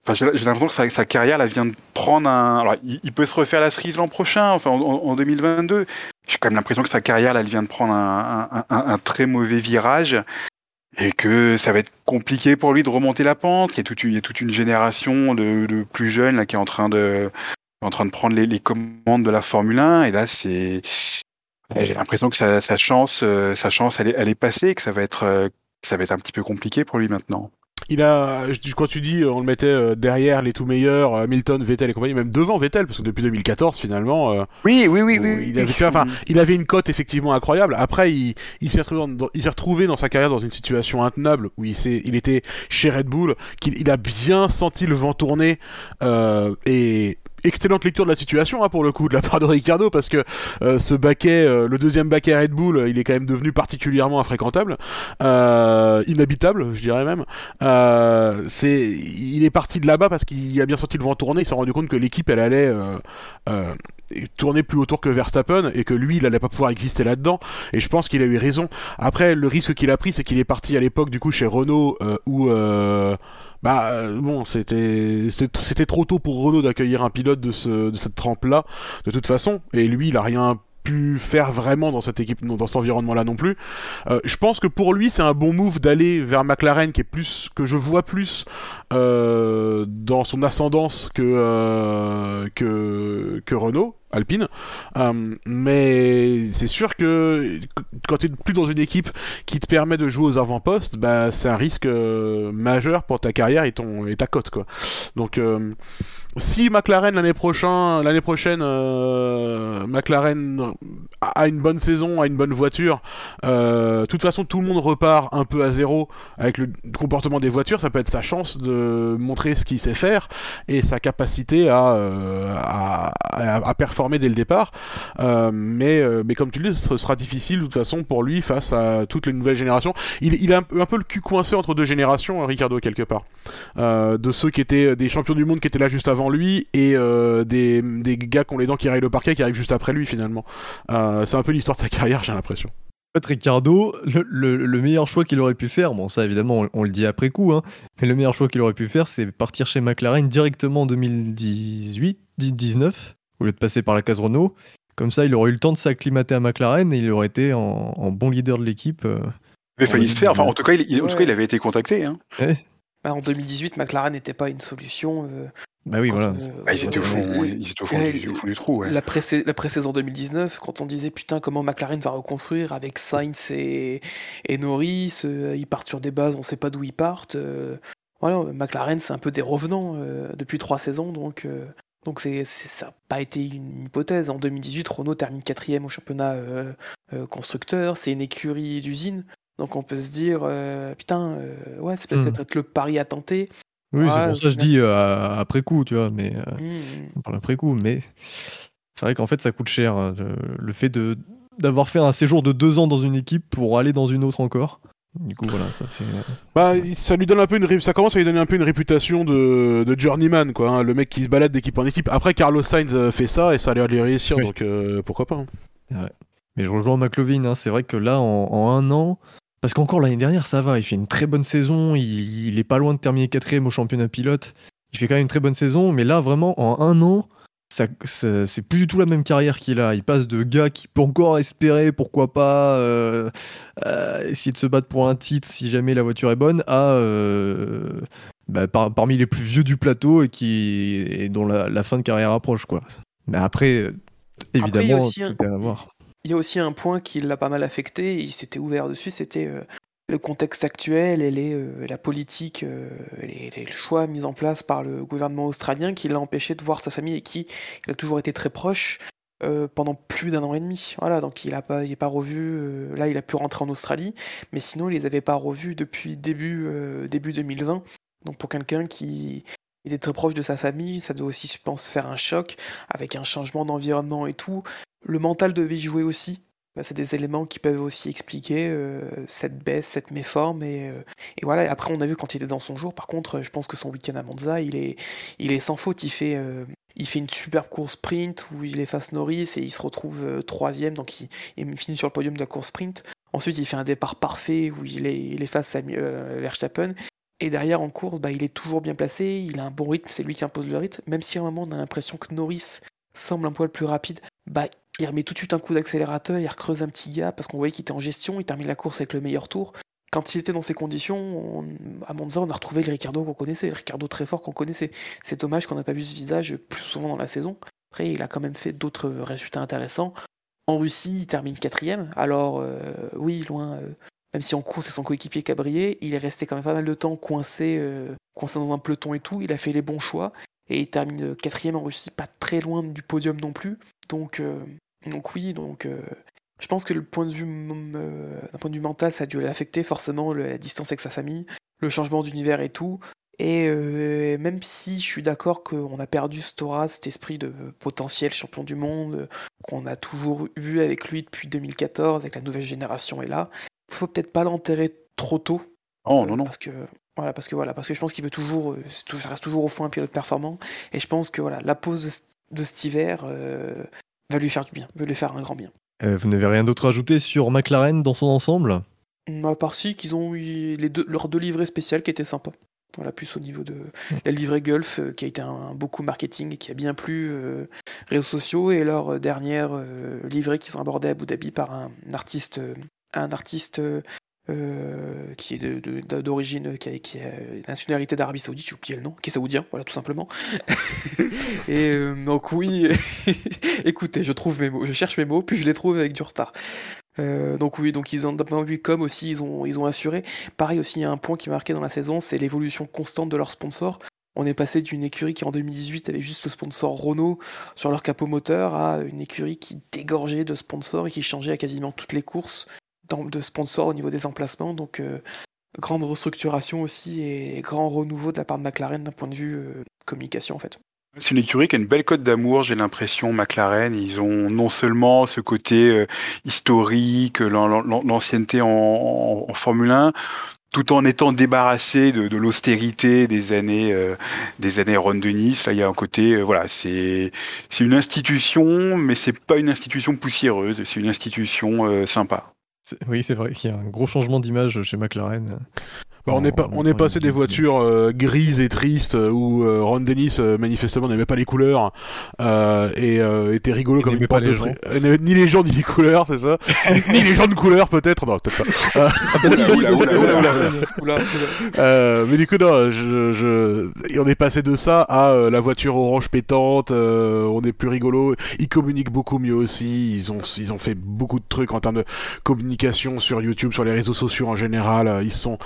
Enfin, j'ai l'impression que sa, sa carrière là, vient de prendre un. Alors, il, il peut se refaire la cerise l'an prochain, enfin en, en- en 2022. J'ai quand même l'impression que sa carrière là, elle vient de prendre un, très mauvais virage et que ça va être compliqué pour lui de remonter la pente. Il y a toute une, génération de, plus jeunes là qui est en train de prendre les, commandes de la Formule 1 et là j'ai l'impression que sa, chance euh, sa chance elle est, passée et que euh, ça va être un petit peu compliqué pour lui maintenant. Il a, je- quand tu dis, euh, on le mettait euh, derrière les tout meilleurs, euh, Hamilton, Vettel et compagnie, même devant Vettel, parce que depuis 2014 finalement, Oui, oui, oui, oui. il avait, tu vois, enfin, il avait une cote effectivement incroyable. Après, il, il s'est retrouvé, dans, il s'est retrouvé dans sa carrière dans une situation intenable où il s'est, il était chez Red Bull, qu'il il a bien senti le vent tourner euh, et excellente lecture de la situation hein, pour le coup de la part de Ricardo parce que euh, ce baquet, euh, le deuxième baquet Red Bull, il est quand même devenu particulièrement infréquentable, euh, inhabitable, je dirais même. Il est parti de là-bas parce qu'il a bien senti le vent tourner. Il s'est rendu compte que l'équipe, elle allait tourner plus autour que Verstappen et que lui, il allait pas pouvoir exister là-dedans. Et je pense qu'il a eu raison. Après, le risque qu'il a pris, c'est qu'il est parti à l'époque du coup chez Renault où bah euh, bon, c'était c'était trop tôt pour Renault d'accueillir un pilote de ce de cette trempe là de toute façon. Et lui, il a rien pu faire vraiment dans cette équipe, dans cet environnement-là non plus. Euh, je pense que pour lui, c'est un bon move d'aller vers McLaren, qui est plus que je vois plus euh, dans son ascendance que euh, que que Renault. Alpine, Euh, mais c'est sûr que quand tu es plus dans une équipe qui te permet de jouer aux avant-postes, bah c'est un risque euh, majeur pour ta carrière et ton et ta cote. Donc euh, si McLaren l'année prochaine, l'année McLaren a une bonne saison, a une bonne voiture, de toute façon tout le monde repart un peu à zéro avec le comportement des voitures, ça peut être sa chance de montrer ce qu'il sait faire et sa capacité à, à, à performer dès le départ. Euh, mais, euh, mais comme tu le dis, ce sera difficile de toute façon pour lui face à toutes les nouvelles générations. Il, il a un, un peu le cul coincé entre deux générations, hein, Ricardo, quelque part. Euh, de ceux qui étaient des champions du monde qui étaient là juste avant lui et des, des gars qui ont les dents qui rayent le parquet qui arrivent juste après lui finalement. C'est un peu l'histoire de sa carrière, j'ai l'impression. Ricardo, le, le- le meilleur choix qu'il aurait pu faire, bon, ça évidemment, on, on le dit après coup, hein, mais le meilleur choix qu'il aurait pu faire, c'est partir chez McLaren directement en 2018, 19, au lieu de passer par la case Renault. Comme ça, il aurait eu le temps de s'acclimater à McLaren et il aurait été en, en bon leader de l'équipe. euh. Avait failli Oui, se faire. Enfin, en tout cas, il, il- en tout Ouais. cas, il avait été contacté. Hein. Ouais. Bah, en 2018, McLaren n'était pas une solution. euh, Bah oui, voilà. euh, Bah, ils étaient au euh, fond, euh, ils étaient au fond, Ouais, du, au fond du trou. Ouais. La, pré- la pré-saison 2019, quand on disait putain comment McLaren va reconstruire avec Sainz et, et Norris, euh, ils partent sur des bases, on sait pas d'où ils partent. euh, voilà, McLaren c'est un peu des revenants euh, depuis trois saisons, donc euh, donc c'est ça n'a pas été une hypothèse. En 2018, Renault termine quatrième au championnat euh, euh, constructeur, c'est une écurie d'usine, donc on peut se dire euh, putain ouais c'est peut-être Hmm. le pari à tenter. Oui, c'est pour ça que je dis après coup, tu vois, mais euh, Hmm. on parle après coup, mais c'est vrai qu'en fait ça coûte cher le, le fait de d'avoir fait un séjour de deux ans dans une équipe pour aller dans une autre encore. Du coup, voilà, ça fait. euh, Bah, ça lui donne un peu une, ré- ça commence à lui donner un peu une réputation de, de journeyman, quoi. hein, le mec qui se balade d'équipe en équipe. Après, Carlos Sainz euh, fait ça et ça a l'air de lui réussir, Oui. donc euh, pourquoi pas. hein. Mais je rejoins McLovin, hein, c'est vrai que là, en, en un an, parce qu'encore l'année dernière, ça va, il fait une très bonne saison, il, il est pas loin de terminer quatrième au championnat pilote, il fait quand même une très bonne saison, mais là, vraiment, en un an, ça, ça- c'est plus du tout la même carrière qu'il a. Il passe de gars qui peut encore espérer, pourquoi pas, euh, euh, essayer de se battre pour un titre si jamais la voiture est bonne, à euh, bah, par- parmi les plus vieux du plateau et, qui, et dont la, la fin de carrière approche. Quoi. Mais après, euh, il y a évidemment, aussi un-. Il y a aussi un point qui l'a pas mal affecté, et il s'était ouvert dessus, c'était le contexte actuel et les, euh, la politique, euh, les, choix mis en place par le gouvernement australien qui l'a empêché de voir sa famille et qui il a toujours été très proche euh, pendant plus d'un an et demi. Voilà, donc il a pas, pas revu. euh, là, il a pu rentrer en Australie, mais sinon, il les avait pas revus depuis début, euh, début 2020. Donc pour quelqu'un qui était très proche de sa famille, ça doit aussi, je pense, faire un choc avec un changement d'environnement et tout. Le mental devait y jouer aussi. Bah, c'est des éléments qui peuvent aussi expliquer euh, cette baisse, cette méforme. Et, euh, voilà, après, on a vu quand il était dans son jour, par contre, je pense que son week-end à Monza, il est, sans faute. Il fait, euh, il fait une superbe course sprint où il efface Norris et il se retrouve troisième, donc il, finit sur le podium de la course sprint. Ensuite, il fait un départ parfait où il, efface Verstappen. Et derrière, en course, bah, il est toujours bien placé, il a un bon rythme, c'est lui qui impose le rythme. Même si à un moment, on a l'impression que Norris semble un poil plus rapide, bah, il remet tout de suite un coup d'accélérateur, il recreuse un petit gap parce qu'on voyait qu'il était en gestion, il termine la course avec le meilleur tour. Quand il était dans ces conditions, on- à Monza, on a retrouvé le Ricardo qu'on connaissait, le Ricardo très fort qu'on connaissait. C'est dommage qu'on n'a pas vu ce visage plus souvent dans la saison. Après, il a quand même fait d'autres résultats intéressants. En Russie, il termine quatrième. Alors, euh, oui, loin, euh, même si en course c'est son coéquipier qui il est resté quand même pas mal de temps coincé, euh, coincé dans un peloton et tout. Il a fait les bons choix et il termine quatrième en Russie, pas très loin du podium non plus. Donc, euh, donc oui, donc euh, je pense que le point de vue, euh, d'un point de vue mental, ça a dû l'affecter forcément la distance avec sa famille, le changement d'univers et tout. Et euh, même si je suis d'accord qu'on a perdu aura, cet esprit de potentiel champion du monde, qu'on a toujours vu avec lui depuis 2014, avec la nouvelle génération est là, faut peut-être pas l'enterrer trop tôt. Oh non, non. Parce que voilà, parce que voilà, parce que je pense qu'il peut toujours, euh, ça reste toujours au fond un pilote performant. Et je pense que voilà, la pause de, cet hiver euh, va lui faire du bien, va lui faire un grand bien. Euh, vous n'avez rien d'autre à ajouter sur McLaren dans son ensemble? Hum, À part si qu'ils ont eu les deux, leurs deux livrets spéciales qui étaient sympas. Voilà, plus au niveau de la livrée Gulf, euh, qui a été un, un beau coup marketing et qui a bien plu euh, réseaux sociaux, et leur dernière euh, livrée qu'ils ont abordée à Abu Dhabi par un, artiste, un artiste euh, qui est d'origine, qui a, qui a d'Arabie Saoudite, j'ai oublié le nom, qui est saoudien, voilà, tout simplement. et euh, donc oui, écoutez, je trouve mes mots, je cherche mes mots, puis je les trouve avec du retard. Euh, donc oui, donc ils ont d'un point de vue com aussi, ils ont, ils ont assuré. Pareil aussi, il y a un point qui m'a marqué dans la saison, c'est l'évolution constante de leurs sponsors. On est passé d'une écurie qui en 2018 avait juste le sponsor Renault sur leur capot moteur à une écurie qui dégorgeait de sponsors et qui changeait à quasiment toutes les courses de sponsors au niveau des emplacements. Donc euh, grande restructuration aussi et grand renouveau de la part de McLaren d'un point de vue euh, communication en fait. C'est une écurie qui a une belle cote d'amour, j'ai l'impression, McLaren. Ils ont non seulement ce côté euh, historique, l'an- l'an- l'ancienneté en, Formule 1, tout en étant débarrassé de, de l'austérité des années euh, des années Ron Dennis. Là, il y a un côté, euh, voilà, c'est c'est une institution, mais c'est pas une institution poussiéreuse. C'est une institution sympa. Oui, c'est vrai qu'il y a un gros changement d'image chez McLaren. Bah, on est, pas, on est passé des voitures euh, grises et tristes euh, où euh, Ron Dennis euh, manifestement n'aimait pas les couleurs euh, et euh, était rigolo Il comme une pas porte de Euh, n'aimait ni les gens ni les couleurs, c'est ça Ni les gens de couleur peut-être, non peut-être pas. Mais du coup non, je, je... et on est passé de ça à euh, la voiture orange pétante, euh, on est plus rigolo, ils communiquent beaucoup mieux aussi, ils ont, ils ont fait beaucoup de trucs en termes de communication sur YouTube, sur les réseaux sociaux en général, ils sont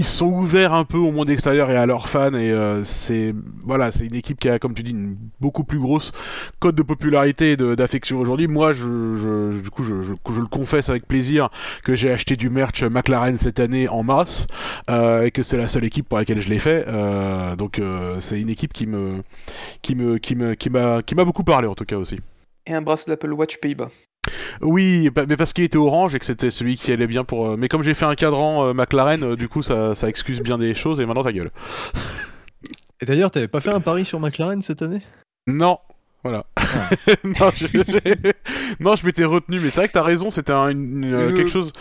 ils sont ouverts un peu au monde extérieur et à leurs fans et euh, c'est voilà c'est une équipe qui a comme tu dis une beaucoup plus grosse cote de popularité et d'affection aujourd'hui. Moi je, je- du coup je, je- je le confesse avec plaisir que j'ai acheté du merch McLaren cette année en masse euh, et que c'est la seule équipe pour laquelle je l'ai fait. Euh, donc euh, c'est une équipe qui me qui me qui me qui m'a qui m'a beaucoup parlé en tout cas aussi. Et un bracelet d'Apple Watch Pays-Bas. Oui, mais parce qu'il était orange et que c'était celui qui allait bien pour. euh, Mais comme j'ai fait un cadran euh, McLaren, euh, du coup ça, ça excuse bien des choses et maintenant ta gueule. Et d'ailleurs, t'avais pas fait un pari sur McLaren cette année? Non, voilà. non, je, j'ai- non, je m'étais retenu, mais c'est vrai que t'as raison, c'était un- une- euh, quelque chose.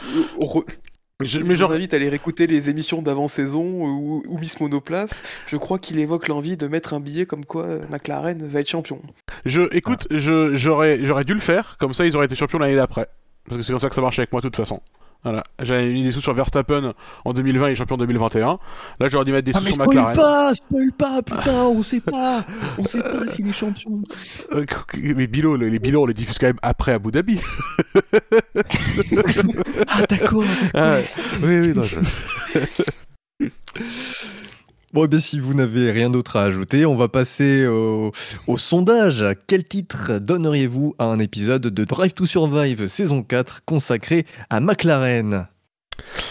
Je, Je mais vous genre, invite à aller réécouter les émissions d'avant-saison ou, ou Miss Monoplace. Je crois qu'il évoque l'envie de mettre un billet comme quoi euh, McLaren va être champion. je, écoute, je, j'aurais, j'aurais dû le faire, comme ça ils auraient été champions l'année d'après. Parce que c'est comme ça que ça marche avec moi de toute façon. Voilà, j'avais mis des sous sur Verstappen en 2020 et champion en 2021. Là j'aurais dû mettre des Ah sous mais sur spoil McLaren. pas, spoil pas, putain, on sait pas, on sait pas s'il est champion. Euh, les bilans, les bilans on les diffuse quand même après Abu Dhabi. Ah d'accord. Ah, oui, oui, non, je- Bon, et bien si vous n'avez rien d'autre à ajouter, on va passer au, au sondage. Quel titre donneriez-vous à un épisode de Drive to Survive saison 4 consacré à McLaren?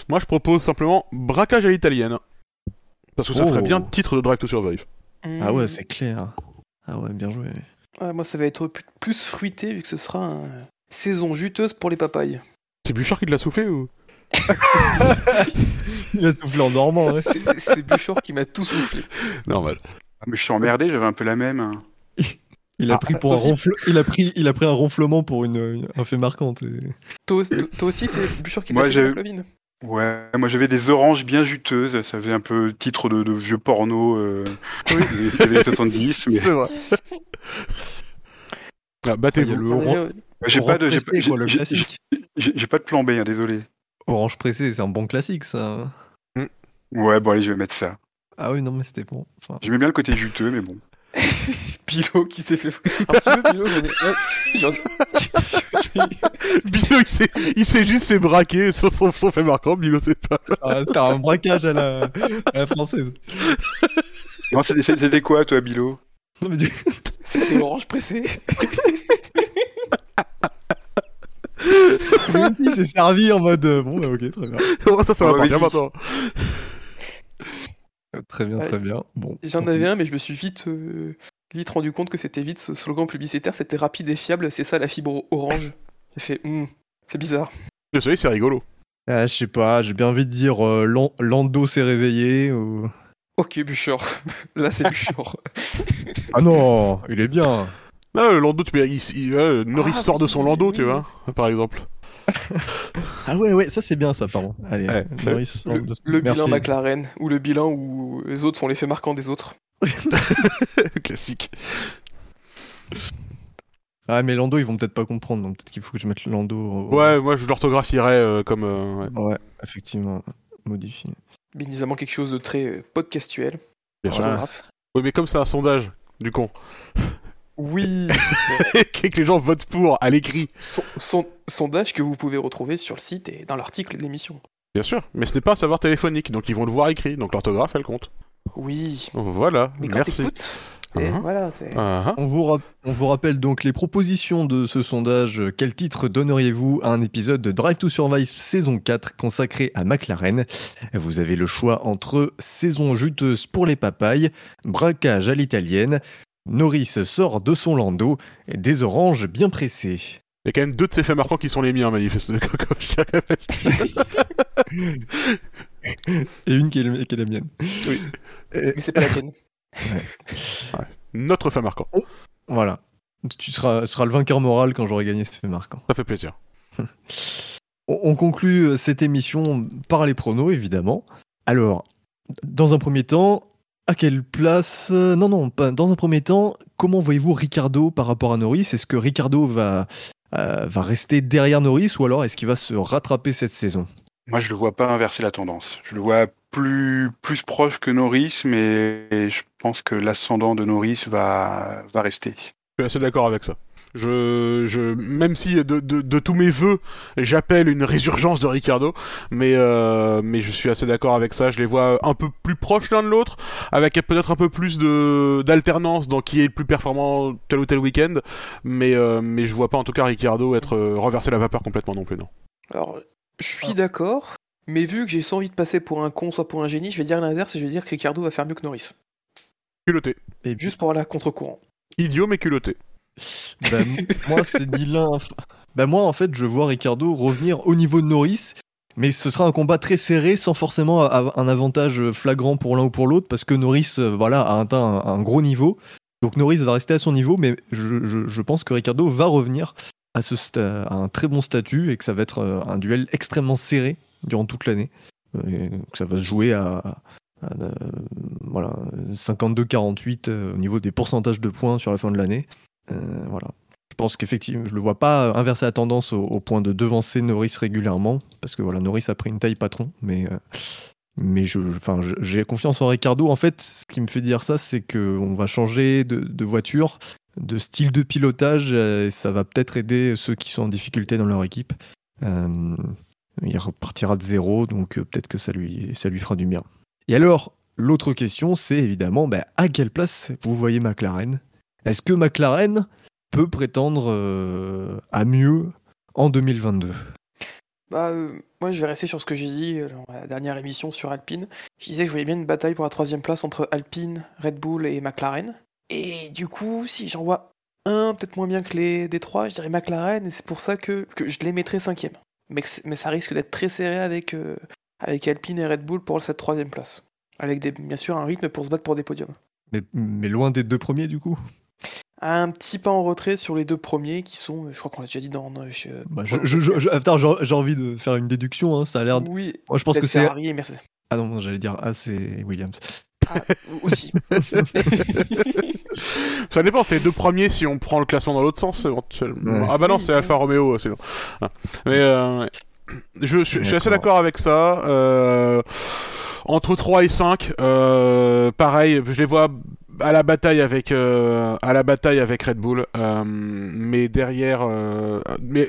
Moi, je propose simplement braquage à l'italienne. Parce que ça Oh. ferait bien titre de Drive to Survive. Ah ouais, c'est clair. Ah ouais, bien joué. Ah, moi, ça va être plus- plus fruité vu que ce sera une saison juteuse pour les papayes. C'est Bouchard qui te l'a soufflé ou? Il a soufflé en normand, ouais. C'est Buchor qui m'a tout soufflé. Normal. Ah, mais je suis emmerdé, j'avais un peu la même. hein. Il a Ah, pris pour un ronfle... il a pris, il a pris un ronflement pour une, une- un fait marquant. Toi, aussi, c'est Buchor qui Moi, t'a fait. Ouais, moi j'avais des oranges bien juteuses, ça faisait un peu titre de, de vieux porno euh, des années 70, mais C'est vrai. Ah, Battez-vous. le oran- j'ai pas de j'ai pas de plan B, hein, désolé. Orange pressé, c'est un bon classique, ça. Ouais, bon allez, je vais mettre ça. Ah oui, non, mais c'était bon. Enfin, J'aimais bien le côté juteux, mais bon. Bilo qui s'est fait. Alors, si tu veux, Bilo, j'en ai Bilo, il s'est, il s'est juste fait braquer sur son, son fait marquant. Bilo, c'est pas. C'était un braquage à la, à la française. Non, c'était c'était quoi, toi, Bilo? Non, mais du- C'était orange pressé. Lui, il s'est servi en mode euh, bon, bah, ok, très bien. Oh, ça, ça va partir oui. maintenant. Très bien, très bien. Bon. J'en avais un, mais je me suis vite, euh, vite rendu compte que c'était vite ce slogan publicitaire. C'était rapide et fiable, c'est ça la fibre orange. J'ai fait, Hmm, c'est bizarre. Le soleil, c'est rigolo. Ah, je sais pas, j'ai bien envie de dire euh, Lan- Lando s'est réveillé. Ou... Ok, Buchor. Là, c'est Buchor. Ah non, il est bien. Ah, le landau, tu peux... il, il- ouais, Norris Ah, sort de oui, son oui, landau, oui. tu vois, par exemple. Ah ouais, ouais, ça c'est bien ça, pardon. Allez, Ouais. Norris, Le, le merci. bilan McLaren, ou le bilan où les autres sont les faits marquants des autres. Classique. Ah, mais Lando, ils vont peut-être pas comprendre, donc peut-être qu'il faut que je mette le Lando. au- Ouais, moi, je l'orthographierais euh, comme. euh, ouais, Ouais, effectivement, modifié. Bien évidemment, quelque chose de très euh, podcastuel. bien. Voilà. Ouais, mais comme c'est un sondage, du con, Oui. et que les gens votent pour à l'écrit. Son- son- sondage que vous pouvez retrouver sur le site et dans l'article de l'émission. Bien sûr, mais ce n'est pas un savoir téléphonique, donc ils vont le voir écrit, donc l'orthographe, elle compte. Oui. Voilà, Mais quand merci. Uh-huh. voilà, c'est. Ah. On vous, on vous rappelle donc les propositions de ce sondage. Quel titre donneriez-vous à un épisode de Drive to Survive saison 4 consacré à McLaren? Vous avez le choix entre saison juteuse pour les papayes, braquage à l'italienne, Norris sort de son landau et des oranges bien pressées. Il y a quand même deux de ces faits marquants qui sont les miens, manifestement. Et une qui est, le- qui est la mienne. Oui. Et- Mais c'est pas la tienne. Notre fait marquant. voilà. Tu seras, le vainqueur moral quand j'aurai gagné ce fait marquant. Ça fait plaisir. On, on conclut euh, cette émission par les pronos, évidemment. Alors, dans un premier temps, à quelle place euh, Non, non, pas. Dans un premier temps, comment voyez-vous Ricardo par rapport à Norris? Est-ce que Ricardo va, euh, va rester derrière Norris ou alors est-ce qu'il va se rattraper cette saison? Moi, je le vois pas inverser la tendance. Je le vois plus, plus proche que Norris, mais je pense que l'ascendant de Norris va, va rester. Je suis assez d'accord avec ça. Je, je, même si de, de, de tous mes voeux, j'appelle une résurgence de Ricardo, mais, euh, mais je suis assez d'accord avec ça. Je les vois un peu plus proches l'un de l'autre, avec peut-être un peu plus de d'alternance dans qui est le plus performant tel ou tel week-end, mais, euh, mais je vois pas en tout cas Ricardo être euh, renversé la vapeur complètement non plus, non. Alors, je suis d'accord, mais vu que j'ai soit envie de passer pour un con, soit pour un génie, je vais dire l'inverse et je vais dire que Ricardo va faire mieux que Norris. Culotté. Et Juste pour la contre-courant. Idiot mais culotté. Bah, moi, c'est ni. Bah, moi, en fait, je vois Ricardo revenir au niveau de Norris, mais ce sera un combat très serré sans forcément un avantage flagrant pour l'un ou pour l'autre, parce que Norris euh, voilà, a atteint un, gros niveau. Donc Norris va rester à son niveau, mais je, pense que Ricardo va revenir à, un très bon statut et que ça va être euh, un duel extrêmement serré durant toute l'année. Euh, ça va se jouer à, voilà, 52-48 euh, au niveau des pourcentages de points sur la fin de l'année. Euh, voilà. Je pense qu'effectivement, je le vois pas inverser la tendance au, point de devancer Norris régulièrement, parce que voilà, Norris a pris une taille patron, mais euh, mais je, j'ai confiance en Ricardo. En fait, ce qui me fait dire ça, c'est qu'on va changer de, voiture, de style de pilotage, euh, et ça va peut-être aider ceux qui sont en difficulté dans leur équipe. Il repartira de zéro, donc peut-être que ça lui, ça lui fera du bien. Et alors, l'autre question, c'est évidemment, bah, à quelle place vous voyez McLaren? Est-ce que McLaren peut prétendre euh, à mieux en 2022 Bah, euh, moi, je vais rester sur ce que j'ai dit euh, dans la dernière émission sur Alpine. Je disais que je voyais bien une bataille pour la troisième place entre Alpine, Red Bull et McLaren. Et du coup, si j'en vois un peut-être moins bien que les des trois, je dirais McLaren, et c'est pour ça que, que je les mettrais cinquième. Mais, ça risque d'être très serré avec, euh, avec Alpine et Red Bull pour cette troisième place. Avec des, bien sûr un rythme pour se battre pour des podiums. mais, mais loin des deux premiers, du coup? Un petit pas en retrait sur les deux premiers qui sont, euh, je crois qu'on l'a déjà dit dans. dans- je- Bah, je, j'ai envie de faire une déduction, hein, ça a l'air... Oui, Moi, je pense que c'est... Ferrari et Mercedes. Ah non, non, j'allais dire A, c'est Williams. Ah, aussi. Ça dépend, c'est les deux premiers si on prend le classement dans l'autre sens éventuellement. Ouais. Ah bah non, c'est. Alfa Romeo, c'est non. Ah. Mais euh, je, suis- je suis assez D'accord. d'accord avec ça. Euh, entre 3 et 5, euh, pareil, je les vois à la bataille avec euh, à la bataille avec Red Bull, euh, mais derrière, euh, mais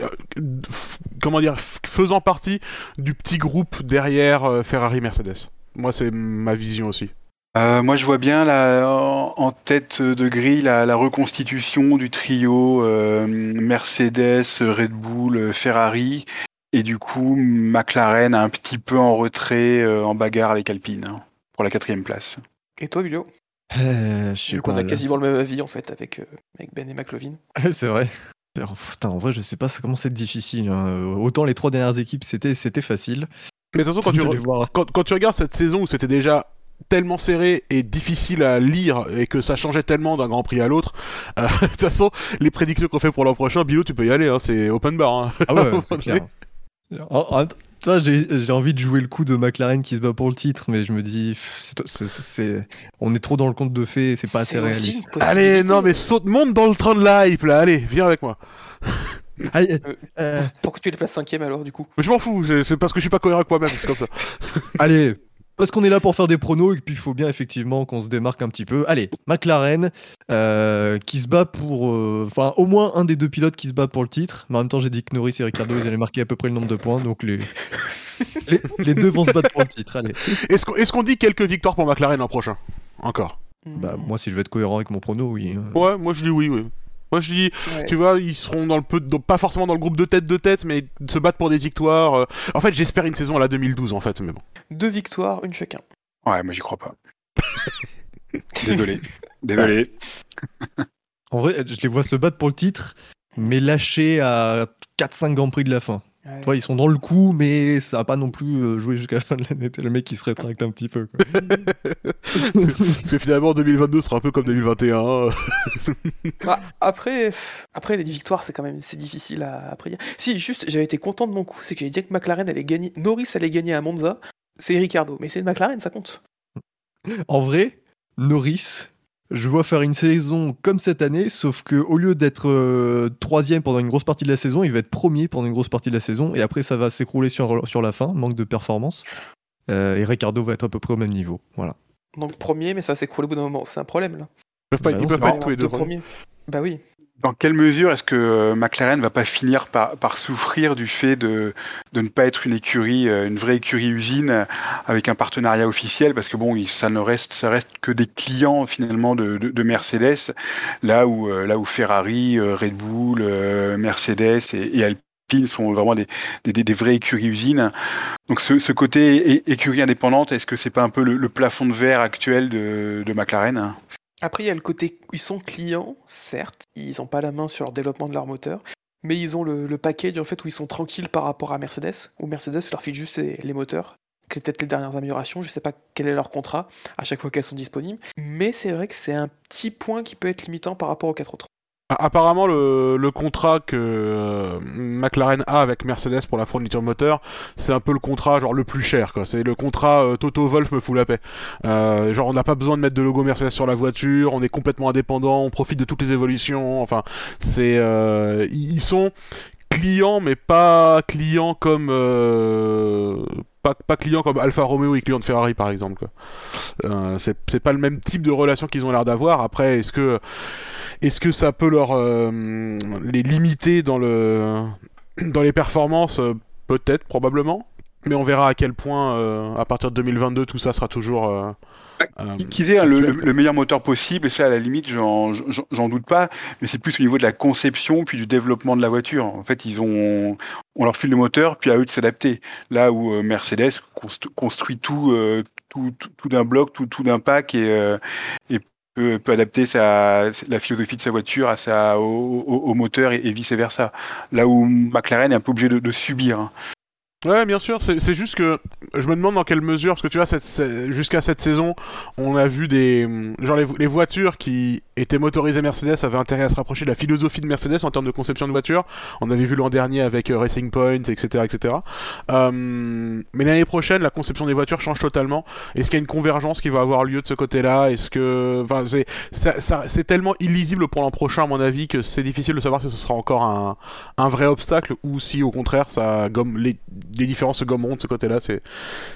comment dire, faisant partie du petit groupe derrière euh, Ferrari Mercedes. Moi, c'est ma vision aussi. Euh, moi, je vois bien la, en, en tête de grille la, la reconstitution du trio euh, Mercedes, Red Bull, Ferrari, et du coup McLaren un petit peu en retrait, euh, en bagarre avec Alpine hein, pour la quatrième place. Et toi, Bilio Euh, je sais Vu qu'on pas, a là. quasiment le même avis en fait avec, euh, avec Ben et McLovin. C'est vrai. Putain, en vrai, je sais pas à être difficile. hein. Euh, Autant les trois dernières équipes, c'était c'était facile. Mais de toute façon, quand tu, De re- les voir. quand, quand tu regardes cette saison où c'était déjà tellement serré et difficile à lire et que ça changeait tellement d'un Grand Prix à l'autre, euh, de toute façon, les prédictions qu'on fait pour l'an prochain, Bilo, tu peux y aller, hein, c'est open bar. hein. Ah ouais, c'est clair. En- en- toi, j'ai j'ai envie de jouer le coup de McLaren qui se bat pour le titre, mais je me dis, pff, c'est- on est trop dans le conte de fées, c'est pas assez réaliste. Allez, non mais saute, monte dans le train de la hype là, allez, viens avec moi. Allez, Euh, euh, Pourquoi tu les places cinquième alors du coup Mais je m'en fous, c'est c'est parce que je suis pas cohérent avec moi-même, c'est comme ça. allez, parce qu'on est là pour faire des pronos et puis il faut bien effectivement qu'on se démarque un petit peu. Allez, McLaren euh, qui se bat pour, euh, enfin au moins un des deux pilotes qui se bat pour le titre. Mais en même temps, j'ai dit que Norris et Ricardo ils allaient marquer à peu près le nombre de points, donc les les, les deux vont se battre pour le titre. Allez. Est-ce qu'on dit quelques victoires pour McLaren l'an prochain? Encore? Bah moi, si je veux être cohérent avec mon prono, oui. hein. Ouais, moi je dis oui, oui. Moi je dis, ouais. tu vois, ils seront dans le peu, dans- pas forcément dans le groupe de tête de tête, mais se battre pour des victoires. euh. En fait, j'espère une saison à la 2012 en fait, mais bon. Deux victoires, une chacun. Ouais, moi j'y crois pas. Désolé. Désolé. En vrai, je les vois se battre pour le titre, mais lâcher à 4-5 Grands Prix de la fin. Ouais. Vois, ils sont dans le coup, mais ça va pas non plus euh, jouer jusqu'à la fin de l'année. T'es Le mec qui se rétracte un petit peu. quoi. Parce que finalement 2022 sera un peu comme 2021. euh. Bah, après, après les victoires, c'est quand même c'est difficile à, à prédire. Si, juste, j'avais été content de mon coup, c'est que j'ai dit que McLaren allait gagner, Norris allait gagner à Monza. C'est Ricardo, mais c'est une McLaren, ça compte. En vrai, Norris, je vois faire une saison comme cette année, sauf que au lieu d'être euh, troisième pendant une grosse partie de la saison, il va être premier pendant une grosse partie de la saison, et après ça va s'écrouler sur, sur la fin, manque de performance. Euh, et Ricardo va être à peu près au même niveau. Voilà. Donc premier, mais ça va s'écrouler au bout d'un moment. C'est un problème là. Ils peuvent pas, Bah ils non, peuvent pas être tous les deux. Deux premiers. Bah oui. Dans quelle mesure est-ce que euh, McLaren va pas finir par, par souffrir du fait de, de ne pas être une écurie, euh, une vraie écurie usine euh, avec un partenariat officiel? Parce que bon, ça ne reste, ça reste que des clients finalement de, de, de Mercedes, là où, là où Ferrari, Red Bull, Mercedes et, et Alpine sont vraiment des, des, des- vraies écuries usines. Donc ce, ce côté écurie indépendante, est-ce que c'est pas un peu le, le plafond de verre actuel de, de McLaren? Après, il y a le côté, ils sont clients, certes, ils n'ont pas la main sur le développement de leur moteur, mais ils ont le, package en fait où ils sont tranquilles par rapport à Mercedes, où Mercedes leur file juste les, les moteurs, peut-être les dernières améliorations, je sais pas quel est leur contrat à chaque fois qu'elles sont disponibles, mais c'est vrai que c'est un petit point qui peut être limitant par rapport aux quatre autres. A- Apparemment, le, le contrat que euh, McLaren a avec Mercedes pour la fourniture moteur, c'est un peu le contrat genre le plus cher. C'est le contrat euh, Toto Wolf me fout la paix. Euh, genre, on n'a pas besoin de mettre de logo Mercedes sur la voiture, on est complètement indépendant, on profite de toutes les évolutions. Enfin, c'est euh, ils sont clients, mais pas clients comme euh, pas, pas clients comme Alfa Romeo et clients de Ferrari par exemple. Quoi. Euh, c'est pas le même type de relation qu'ils ont l'air d'avoir. Après, est-ce que est-ce que ça peut leur euh, les limiter dans le dans les performances? Euh, Peut-être, probablement. Mais on verra à quel point, euh, à partir de 2022, tout ça sera toujours. euh, euh, Qu'ils aient hein, le, actuel. le- le meilleur moteur possible, et ça à la limite, j'en doute pas, mais c'est plus au niveau de la conception puis du développement de la voiture. En fait, ils ont, on leur file le moteur, puis à eux de s'adapter. Là où Mercedes const- construit tout, tout, tout, tout d'un bloc, tout, tout d'un pack, et, et peut, adapter sa, la philosophie de sa voiture à sa, au, moteur et, et vice versa. Là où McLaren est un peu obligé de, subir. hein. Ouais, bien sûr. C'est juste que je me demande dans quelle mesure, parce que tu vois, jusqu'à cette saison, on a vu des genre les voitures qui étaient motorisées Mercedes avaient intérêt à se rapprocher de la philosophie de Mercedes en termes de conception de voiture. On avait vu l'an dernier avec euh, Racing Point, etc., etc. Euh, mais l'année prochaine, la conception des voitures change totalement. Est-ce qu'il y a une convergence qui va avoir lieu de ce côté-là? Est-ce que, enfin, c'est c'est tellement illisible pour l'an prochain, à mon avis, que c'est difficile de savoir si ce sera encore un, un vrai obstacle ou si au contraire ça gomme les, les différences se gommeront de ce côté-là. C'est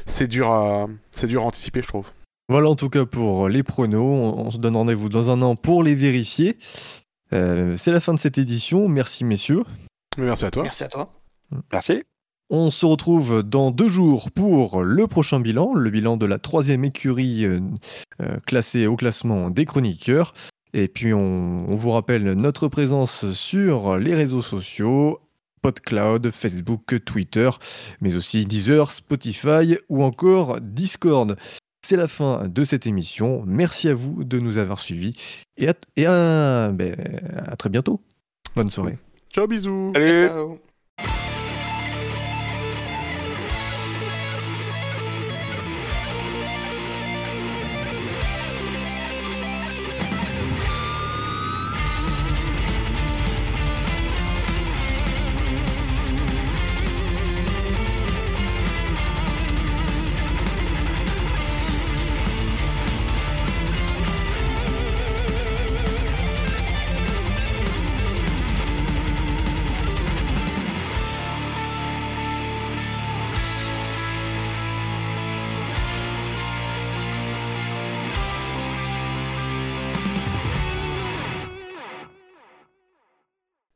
c'est dur c'est dur à anticiper, je trouve. Voilà en tout cas pour les pronos. On, on se donne rendez-vous dans un an pour les vérifier. Euh, c'est la fin de cette édition. Merci messieurs. Merci à toi. Merci à toi. Merci. On se retrouve dans deux jours pour le prochain bilan, le bilan de la troisième écurie euh, euh, classée au classement des chroniqueurs. Et puis on, on vous rappelle notre présence sur les réseaux sociaux, PodCloud, Facebook, Twitter, mais aussi Deezer, Spotify ou encore Discord. C'est la fin de cette émission. Merci à vous de nous avoir suivis et à, et à- ben, à très bientôt. Bonne soirée. Ciao, bisous. Salut. Ciao.